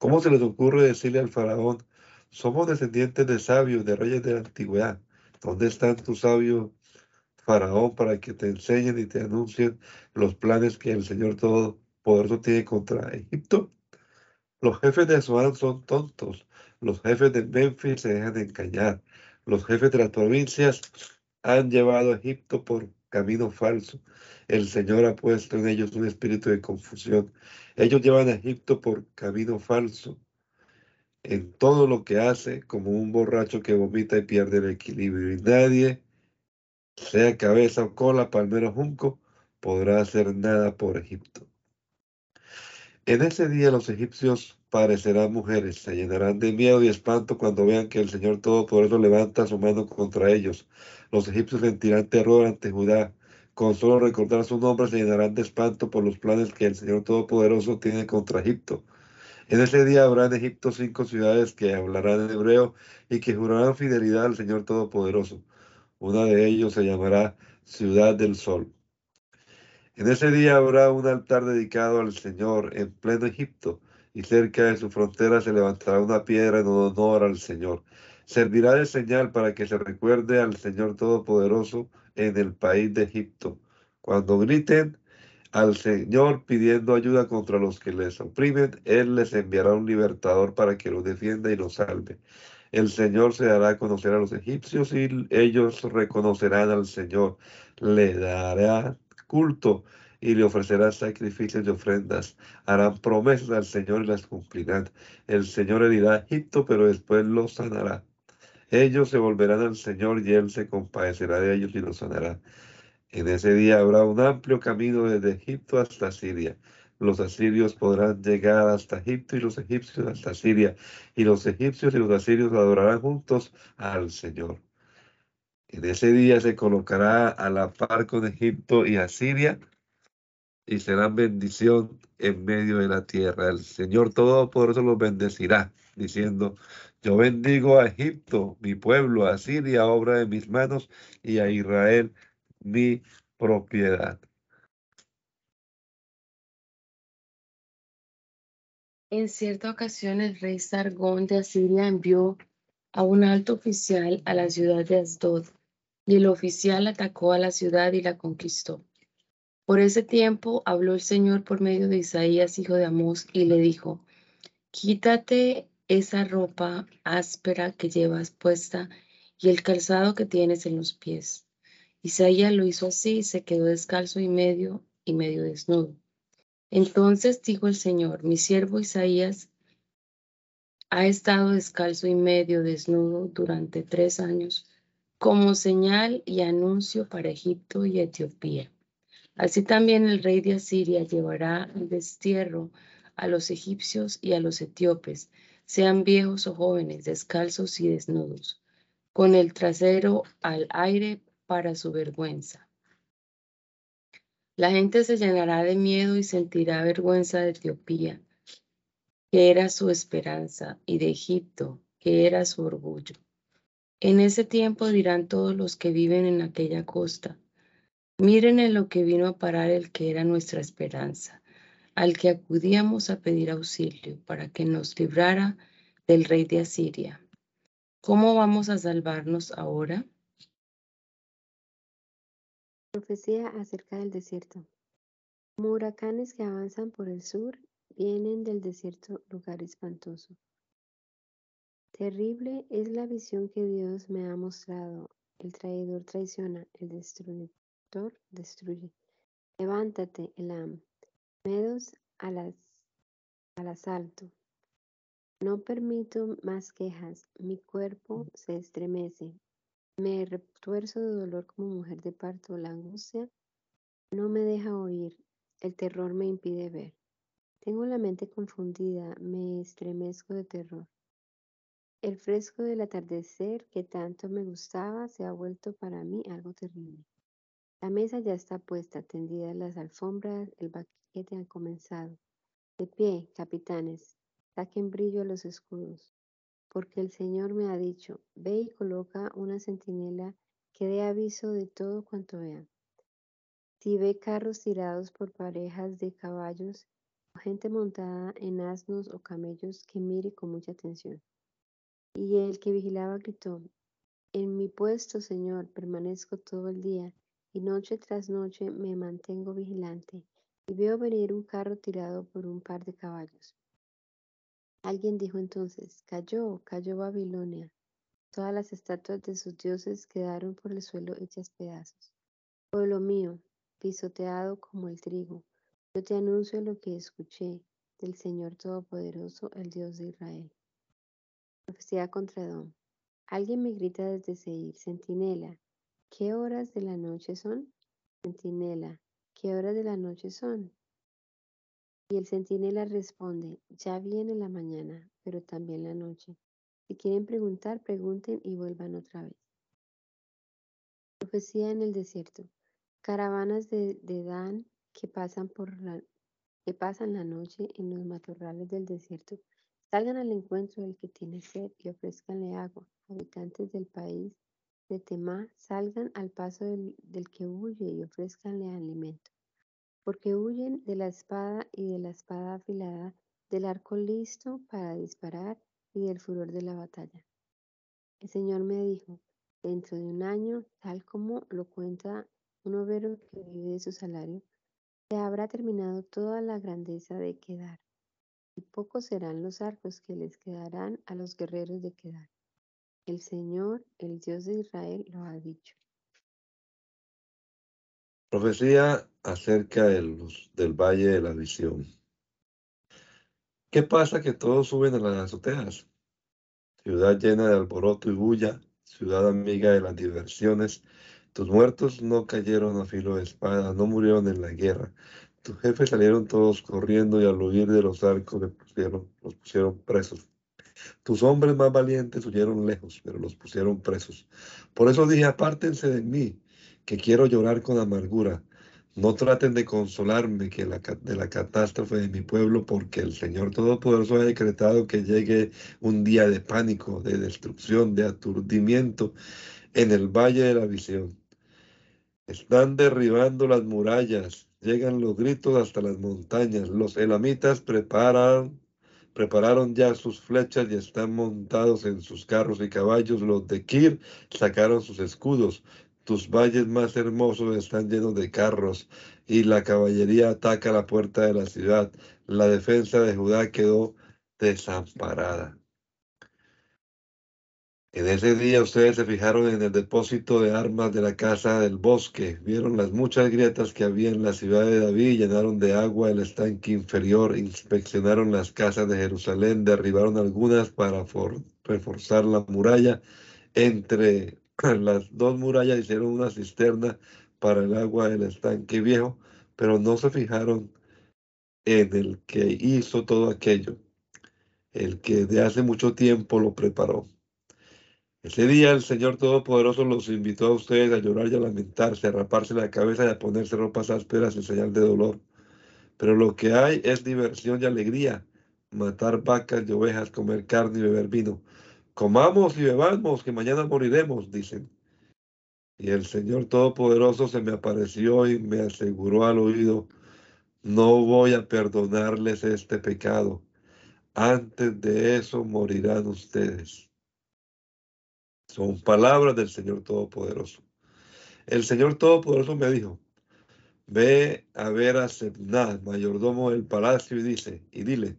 S1: ¿Cómo se les ocurre decirle al faraón, somos descendientes de sabios, de reyes de la antigüedad? ¿Dónde están tus sabios, faraón, para que te enseñen y te anuncien los planes que el Señor Todopoderoso tiene contra Egipto? Los jefes de Zoán son tontos. Los jefes de Memphis se dejan engañar. Los jefes de las provincias han llevado a Egipto por camino falso. El Señor ha puesto en ellos un espíritu de confusión. Ellos llevan a Egipto por camino falso. En todo lo que hace, como un borracho que vomita y pierde el equilibrio. Y nadie, sea cabeza o cola, palmero junco, podrá hacer nada por Egipto. En ese día los egipcios parecerán mujeres, se llenarán de miedo y espanto cuando vean que el Señor Todopoderoso levanta su mano contra ellos. Los egipcios sentirán terror ante Judá. Con solo recordar su nombre se llenarán de espanto por los planes que el Señor Todopoderoso tiene contra Egipto. En ese día habrá en Egipto cinco ciudades que hablarán en hebreo y que jurarán fidelidad al Señor Todopoderoso. Una de ellos se llamará Ciudad del Sol. En ese día habrá un altar dedicado al Señor en pleno Egipto, y cerca de su frontera se levantará una piedra en honor al Señor. Servirá de señal para que se recuerde al Señor Todopoderoso en el país de Egipto. Cuando griten al Señor pidiendo ayuda contra los que les oprimen, Él les enviará un libertador para que los defienda y los salve. El Señor se dará a conocer a los egipcios y ellos reconocerán al Señor. Le dará culto y le ofrecerán sacrificios y ofrendas. Harán promesas al Señor y las cumplirán. El Señor herirá a Egipto, pero después lo sanará. Ellos se volverán al Señor y Él se compadecerá de ellos y los sanará. En ese día habrá un amplio camino desde Egipto hasta Siria. Los asirios podrán llegar hasta Egipto y los egipcios hasta Siria. Y los egipcios y los asirios adorarán juntos al Señor. En ese día se colocará a la par con Egipto y Asiria y serán bendición en medio de la tierra. El Señor Todopoderoso los bendecirá, diciendo, yo bendigo a Egipto, mi pueblo, a Siria, obra de mis manos, y a Israel, mi propiedad.
S2: En cierta ocasión el rey Sargón de Asiria envió a un alto oficial a la ciudad de Asdod, y el oficial atacó a la ciudad y la conquistó. Por ese tiempo habló el Señor por medio de Isaías, hijo de Amós, y le dijo, quítate esa ropa áspera que llevas puesta y el calzado que tienes en los pies Isaías lo hizo así y se quedó descalzo y medio y medio desnudo. Entonces dijo el Señor, mi siervo Isaías ha estado descalzo y medio desnudo durante tres años como señal y anuncio para Egipto y Etiopía. Así también el rey de Asiria llevará destierro a los egipcios y a los etíopes, sean viejos o jóvenes, descalzos y desnudos, con el trasero al aire para su vergüenza. La gente se llenará de miedo y sentirá vergüenza de Etiopía, que era su esperanza, y de Egipto, que era su orgullo. En ese tiempo dirán todos los que viven en aquella costa, miren en lo que vino a parar el que era nuestra esperanza, al que acudíamos a pedir auxilio para que nos librara del rey de Asiria. ¿Cómo vamos a salvarnos ahora?
S3: Profecía acerca del desierto. Como huracanes que avanzan por el sur, vienen del desierto lugar espantoso. Terrible es la visión que Dios me ha mostrado. El traidor traiciona, el destructor destruye. Levántate, Elam, medos al asalto. No permito más quejas, mi cuerpo se estremece, me retuerzo de dolor como mujer de parto, la angustia no me deja oír, el terror me impide ver. Tengo la mente confundida, me estremezco de terror. El fresco del atardecer que tanto me gustaba se ha vuelto para mí algo terrible. La mesa ya está puesta, tendidas las alfombras, el banquete ha comenzado. De pie, capitanes, saquen brillo a los escudos porque el Señor me ha dicho, ve y coloca una centinela que dé aviso de todo cuanto vea. Si ve carros tirados por parejas de caballos o gente montada en asnos o camellos, que mire con mucha atención. Y el que vigilaba gritó, en mi puesto, Señor, permanezco todo el día, y noche tras noche me mantengo vigilante, y veo venir un carro tirado por un par de caballos. Alguien dijo entonces, cayó, cayó Babilonia. Todas las estatuas de sus dioses quedaron por el suelo hechas pedazos. Pueblo mío, pisoteado como el trigo, yo te anuncio lo que escuché del Señor Todopoderoso, el Dios de Israel. Profecía contra Edom. Alguien me grita desde Seir, Centinela, ¿qué horas de la noche son? Centinela, ¿qué horas de la noche son? Y el centinela responde, ya viene la mañana, pero también la noche. Si quieren preguntar, pregunten y vuelvan otra vez. Profecía en el desierto. Caravanas de, Dan que pasan, por la, que pasan la noche en los matorrales del desierto. Salgan al encuentro del que tiene sed y ofrezcanle agua. Habitantes del país de Temá salgan al paso del, que huye y ofrezcanle alimento, porque huyen de la espada y de la espada afilada, del arco listo para disparar y del furor de la batalla. El Señor me dijo, dentro de un año, tal como lo cuenta un obrero que vive de su salario, se habrá terminado toda la grandeza de Kedar, y pocos serán los arcos que les quedarán a los guerreros de Kedar. El Señor, el Dios de Israel, lo ha dicho.
S1: Profecía acerca del, del Valle de la Visión. ¿Qué pasa que todos suben a las azoteas? Ciudad llena de alboroto y bulla, ciudad amiga de las diversiones. Tus muertos no cayeron a filo de espada, no murieron en la guerra. Tus jefes salieron todos corriendo y al huir de los arcos los pusieron presos. Tus hombres más valientes huyeron lejos, pero los pusieron presos. Por eso dije, apártense de mí, que quiero llorar con amargura. No traten de consolarme que de la catástrofe de mi pueblo, porque el Señor Todopoderoso ha decretado que llegue un día de pánico, de destrucción, de aturdimiento en el valle de la visión. Están derribando las murallas, llegan los gritos hasta las montañas. Los elamitas preparan prepararon ya sus flechas y están montados en sus carros y caballos. Los de Kir sacaron sus escudos. Tus valles más hermosos están llenos de carros y la caballería ataca la puerta de la ciudad. La defensa de Judá quedó desamparada. En ese día ustedes se fijaron en el depósito de armas de la casa del bosque, vieron las muchas grietas que había en la ciudad de David, llenaron de agua el estanque inferior, inspeccionaron las casas de Jerusalén, derribaron algunas para reforzar la muralla. Entre las dos murallas hicieron una cisterna para el agua del estanque viejo, pero no se fijaron en el que hizo todo aquello, el que de hace mucho tiempo lo preparó. Ese día el Señor Todopoderoso los invitó a ustedes a llorar y a lamentarse, a raparse la cabeza y a ponerse ropas ásperas en señal de dolor. Pero lo que hay es diversión y alegría, matar vacas y ovejas, comer carne y beber vino. Comamos y bebamos, que mañana moriremos, dicen. Y el Señor Todopoderoso se me apareció y me aseguró al oído, no voy a perdonarles este pecado. Antes de eso morirán ustedes. Son palabras del Señor Todopoderoso. El Señor Todopoderoso me dijo, ve a ver a Sebna, mayordomo del palacio, y dice, y dile,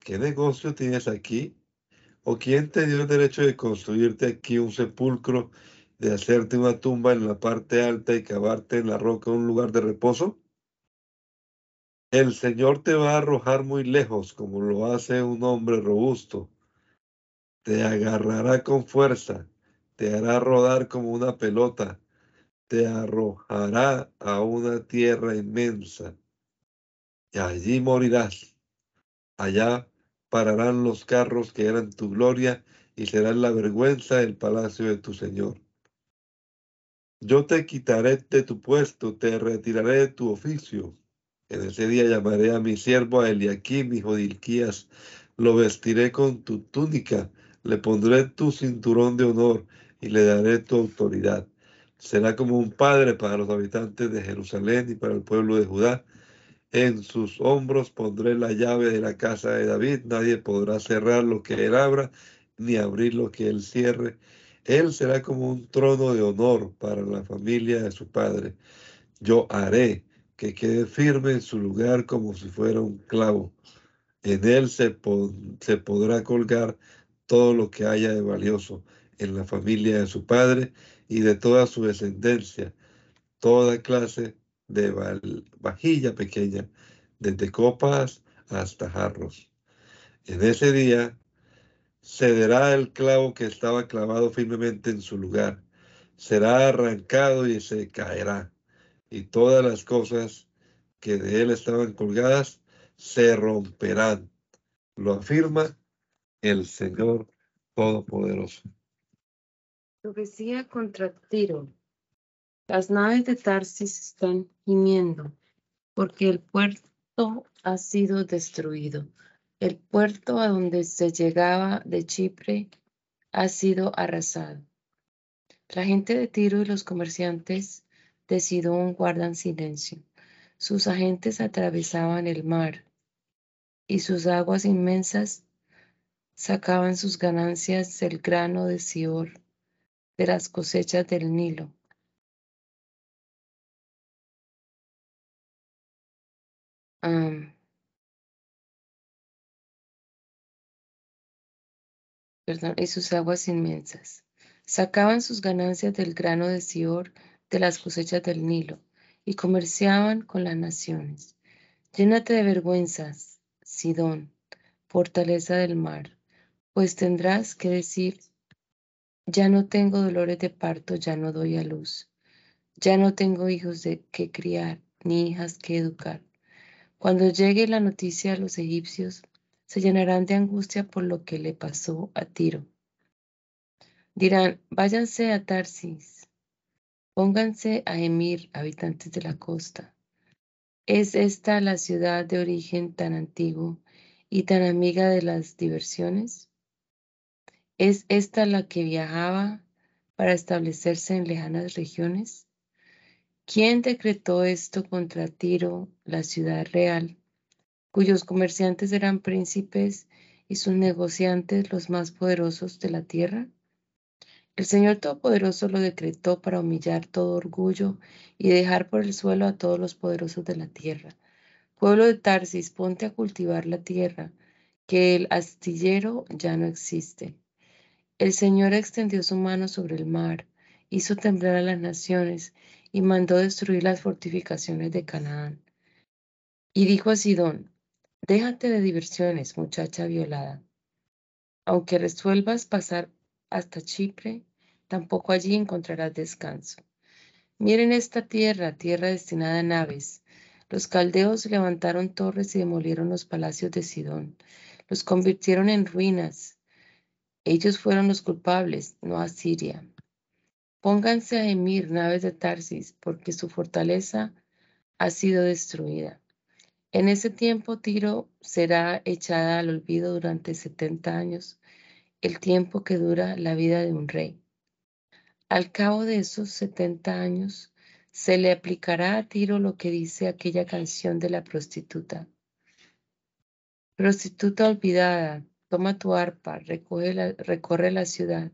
S1: ¿qué negocio tienes aquí? ¿O quién te dio el derecho de construirte aquí un sepulcro, de hacerte una tumba en la parte alta y cavarte en la roca un lugar de reposo? El Señor te va a arrojar muy lejos, como lo hace un hombre robusto te agarrará con fuerza, te hará rodar como una pelota, te arrojará a una tierra inmensa, y allí morirás. Allá pararán los carros que eran tu gloria y serán la vergüenza del palacio de tu Señor. Yo te quitaré de tu puesto, te retiraré de tu oficio. En ese día llamaré a mi siervo a Eliakim, hijo de Ilquías, lo vestiré con tu túnica le pondré tu cinturón de honor y le daré tu autoridad. Será como un padre para los habitantes de Jerusalén y para el pueblo de Judá. En sus hombros pondré la llave de la casa de David. Nadie podrá cerrar lo que él abra, ni abrir lo que él cierre. Él será como un trono de honor para la familia de su padre. Yo haré que quede firme en su lugar como si fuera un clavo. En él se, se podrá colgar todo lo que haya de valioso en la familia de su padre y de toda su descendencia, toda clase de vajilla pequeña, desde copas hasta jarros. En ese día cederá el clavo que estaba clavado firmemente en su lugar, será arrancado y se caerá, y todas las cosas que de él estaban colgadas se romperán. Lo afirma el Señor Todopoderoso.
S2: Profecía contra Tiro. Las naves de Tarsis están gimiendo porque el puerto ha sido destruido. El puerto a donde se llegaba de Chipre ha sido arrasado. La gente de Tiro y los comerciantes de Sidón guardan silencio. Sus agentes atravesaban el mar y sus aguas inmensas sacaban sus ganancias del grano de Sior, de las cosechas del Nilo. y sus aguas inmensas. Sacaban sus ganancias del grano de Sior, de las cosechas del Nilo, y comerciaban con las naciones. Llénate de vergüenzas, Sidón, fortaleza del mar, pues tendrás que decir, ya no tengo dolores de parto, ya no doy a luz, ya no tengo hijos de que criar, ni hijas que educar. Cuando llegue la noticia a los egipcios, se llenarán de angustia por lo que le pasó a Tiro. Dirán, váyanse a Tarsis, pónganse a Emir, habitantes de la costa. ¿Es esta la ciudad de origen tan antiguo y tan amiga de las diversiones? ¿Es esta la que viajaba para establecerse en lejanas regiones? ¿Quién decretó esto contra Tiro, la ciudad real, cuyos comerciantes eran príncipes y sus negociantes los más poderosos de la tierra? El Señor Todopoderoso lo decretó para humillar todo orgullo y dejar por el suelo a todos los poderosos de la tierra. Pueblo de Tarsis, ponte a cultivar la tierra, que el astillero ya no existe. El Señor extendió su mano sobre el mar, hizo temblar a las naciones y mandó destruir las fortificaciones de Canaán. Y dijo a Sidón, déjate de diversiones, muchacha violada. Aunque resuelvas pasar hasta Chipre, tampoco allí encontrarás descanso. Miren esta tierra, tierra destinada a naves. Los caldeos levantaron torres y demolieron los palacios de Sidón. Los convirtieron en ruinas. Ellos fueron los culpables, no Asiria. Pónganse a emir naves de Tarsis, porque su fortaleza ha sido destruida. En ese tiempo Tiro será echada al olvido durante setenta años, el tiempo que dura la vida de un rey. Al cabo de esos setenta años, se le aplicará a Tiro lo que dice aquella canción de la prostituta. Prostituta olvidada, Toma tu arpa, recorre la ciudad,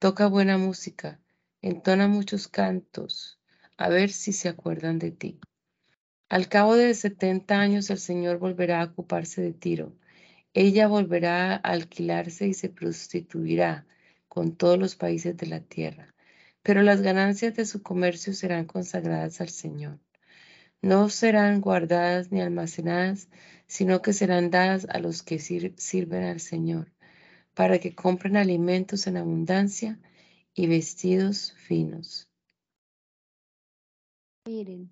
S2: toca buena música, entona muchos cantos, a ver si se acuerdan de ti. Al cabo de setenta años el Señor volverá a ocuparse de Tiro. Ella volverá a alquilarse y se prostituirá con todos los países de la tierra, pero las ganancias de su comercio serán consagradas al Señor. No serán guardadas ni almacenadas, sino que serán dadas a los que sirven al Señor, para que compren alimentos en abundancia y vestidos finos.
S3: Miren,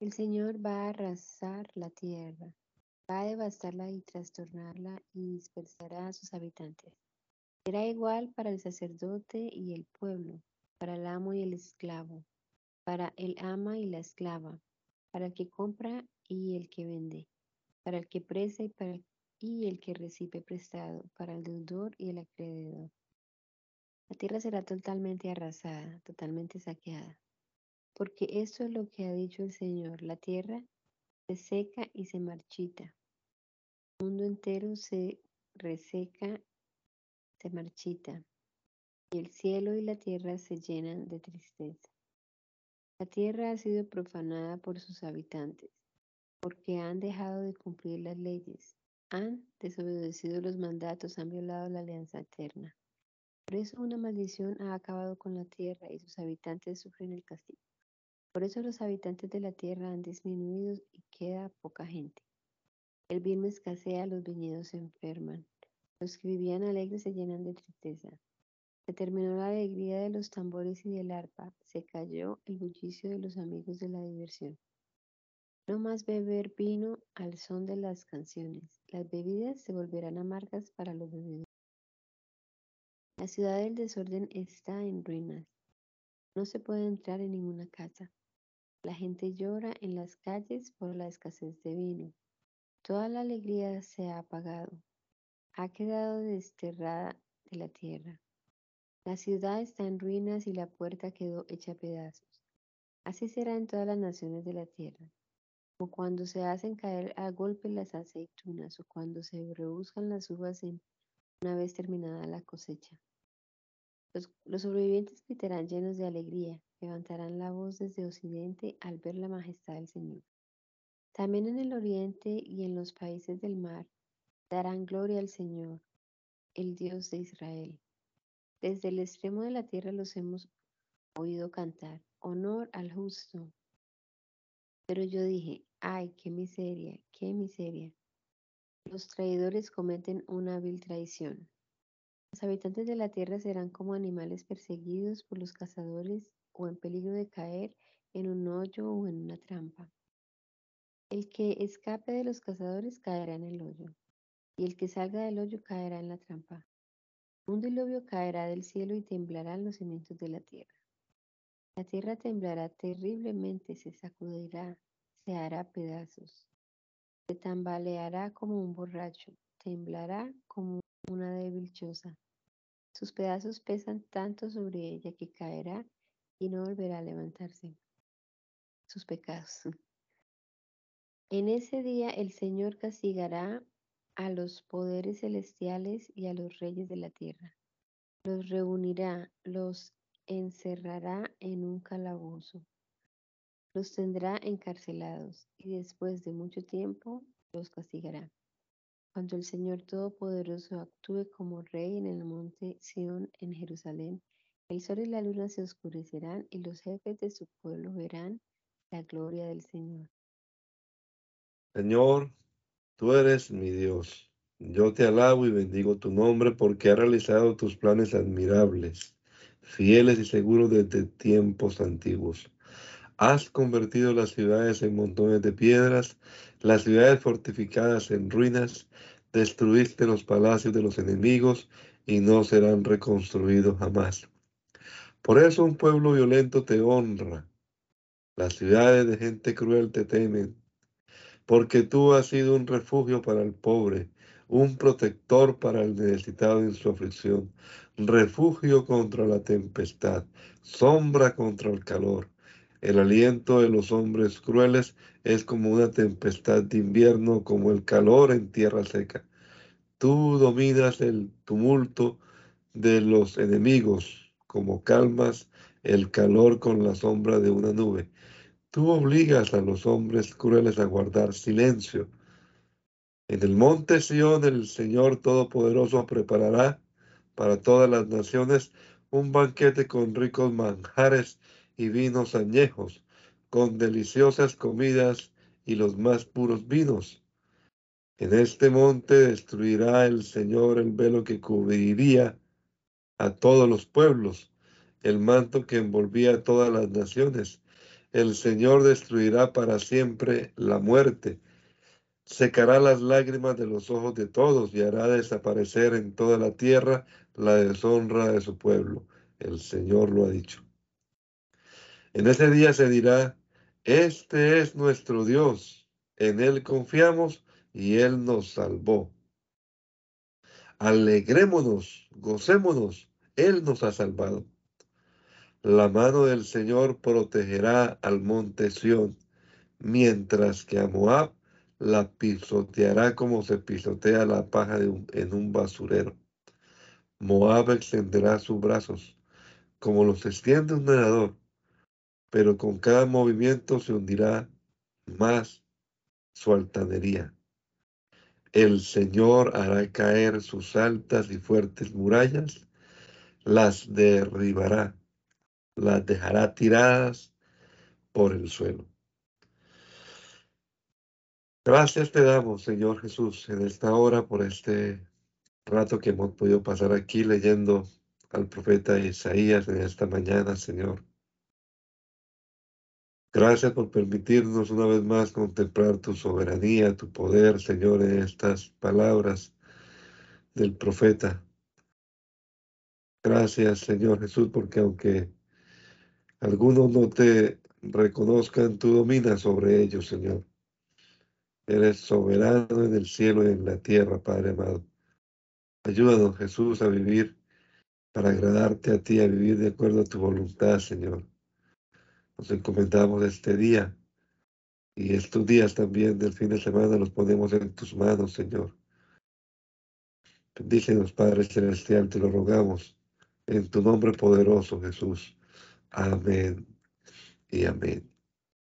S3: el Señor va a arrasar la tierra, va a devastarla y trastornarla y dispersará a sus habitantes. Será igual para el sacerdote y el pueblo, para el amo y el esclavo, para el ama y la esclava, para el que compra y el que vende para el que presta y, para el, y el que recibe prestado, para el deudor y el acreedor. La tierra será totalmente arrasada, totalmente saqueada, porque esto es lo que ha dicho el Señor, la tierra se seca y se marchita, el mundo entero se reseca, se marchita, y el cielo y la tierra se llenan de tristeza. La tierra ha sido profanada por sus habitantes porque han dejado de cumplir las leyes, han desobedecido los mandatos, han violado la alianza eterna. Por eso una maldición ha acabado con la tierra y sus habitantes sufren el castigo. Por eso los habitantes de la tierra han disminuido y queda poca gente. El vino escasea, los viñedos se enferman. Los que vivían alegres se llenan de tristeza. Se terminó la alegría de los tambores y del arpa. Se cayó el bullicio de los amigos de la diversión. No más beber vino al son de las canciones. Las bebidas se volverán amargas para los bebedores. La ciudad del desorden está en ruinas. No se puede entrar en ninguna casa. La gente llora en las calles por la escasez de vino. Toda la alegría se ha apagado. Ha quedado desterrada de la tierra. La ciudad está en ruinas y la puerta quedó hecha pedazos. Así será en todas las naciones de la tierra, como cuando se hacen caer a golpe las aceitunas o cuando se rebuscan las uvas en una vez terminada la cosecha. Los, los, sobrevivientes gritarán llenos de alegría, levantarán la voz desde occidente al ver la majestad del Señor. También en el oriente y en los países del mar darán gloria al Señor, el Dios de Israel. Desde el extremo de la tierra los hemos oído cantar, honor al justo. Pero yo dije, ay, qué miseria, qué miseria. Los traidores cometen una vil traición. Los habitantes de la tierra serán como animales perseguidos por los cazadores o en peligro de caer en un hoyo o en una trampa. El que escape de los cazadores caerá en el hoyo, y el que salga del hoyo caerá en la trampa. Un diluvio caerá del cielo y temblarán los cimientos de la tierra. La tierra temblará terriblemente, se sacudirá, se hará pedazos. Se tambaleará como un borracho, temblará como una débil choza. Sus pedazos pesan tanto sobre ella que caerá y no volverá a levantarse. Sus pecados. En ese día el Señor castigará a los poderes celestiales y a los reyes de la tierra. Los reunirá, los encerrará en un calabozo, los tendrá encarcelados y después de mucho tiempo los castigará. Cuando el Señor Todopoderoso actúe como Rey en el monte Sión en Jerusalén, el sol y la luna se oscurecerán y los jefes de su pueblo verán la gloria del Señor.
S1: Señor, Tú eres mi Dios. Yo te alabo y bendigo tu nombre porque has realizado tus planes admirables, fieles y seguros desde tiempos antiguos. Has convertido las ciudades en montones de piedras, las ciudades fortificadas en ruinas, destruiste los palacios de los enemigos y no serán reconstruidos jamás. Por eso un pueblo violento te honra, las ciudades de gente cruel te temen porque tú has sido un refugio para el pobre, un protector para el necesitado en su aflicción, refugio contra la tempestad, sombra contra el calor. El aliento de los hombres crueles es como una tempestad de invierno, como el calor en tierra seca. Tú dominas el tumulto de los enemigos, como calmas el calor con la sombra de una nube. Tú obligas a los hombres crueles a guardar silencio. En el monte Sión el Señor Todopoderoso preparará para todas las naciones un banquete con ricos manjares y vinos añejos, con deliciosas comidas y los más puros vinos. En este monte destruirá el Señor el velo que cubriría a todos los pueblos, el manto que envolvía a todas las naciones el Señor destruirá para siempre la muerte, secará las lágrimas de los ojos de todos y hará desaparecer en toda la tierra la deshonra de su pueblo. El Señor lo ha dicho. En ese día se dirá, este es nuestro Dios, en Él confiamos y Él nos salvó. Alegrémonos, gocémonos, Él nos ha salvado. La mano del Señor protegerá al monte Sión, mientras que a Moab la pisoteará como se pisotea la paja en un basurero. Moab extenderá sus brazos como los extiende un nadador, pero con cada movimiento se hundirá más su altanería. El Señor hará caer sus altas y fuertes murallas, las derribará las dejará tiradas por el suelo. Gracias te damos, Señor Jesús, en esta hora por este rato que hemos podido pasar aquí leyendo al profeta Isaías en esta mañana, Señor. Gracias por permitirnos una vez más contemplar tu soberanía, tu poder, Señor, en estas palabras del profeta. Gracias, Señor Jesús, porque aunque algunos no te reconozcan, tú dominas sobre ellos, Señor. Eres soberano en el cielo y en la tierra, Padre amado. Ayúdanos, Jesús, a vivir para agradarte a ti, a vivir de acuerdo a tu voluntad, Señor. Nos encomendamos este día y estos días también del fin de semana los ponemos en tus manos, Señor. Bendícenos, Padre Celestial, te lo rogamos, en tu nombre poderoso, Jesús. Amén y amén.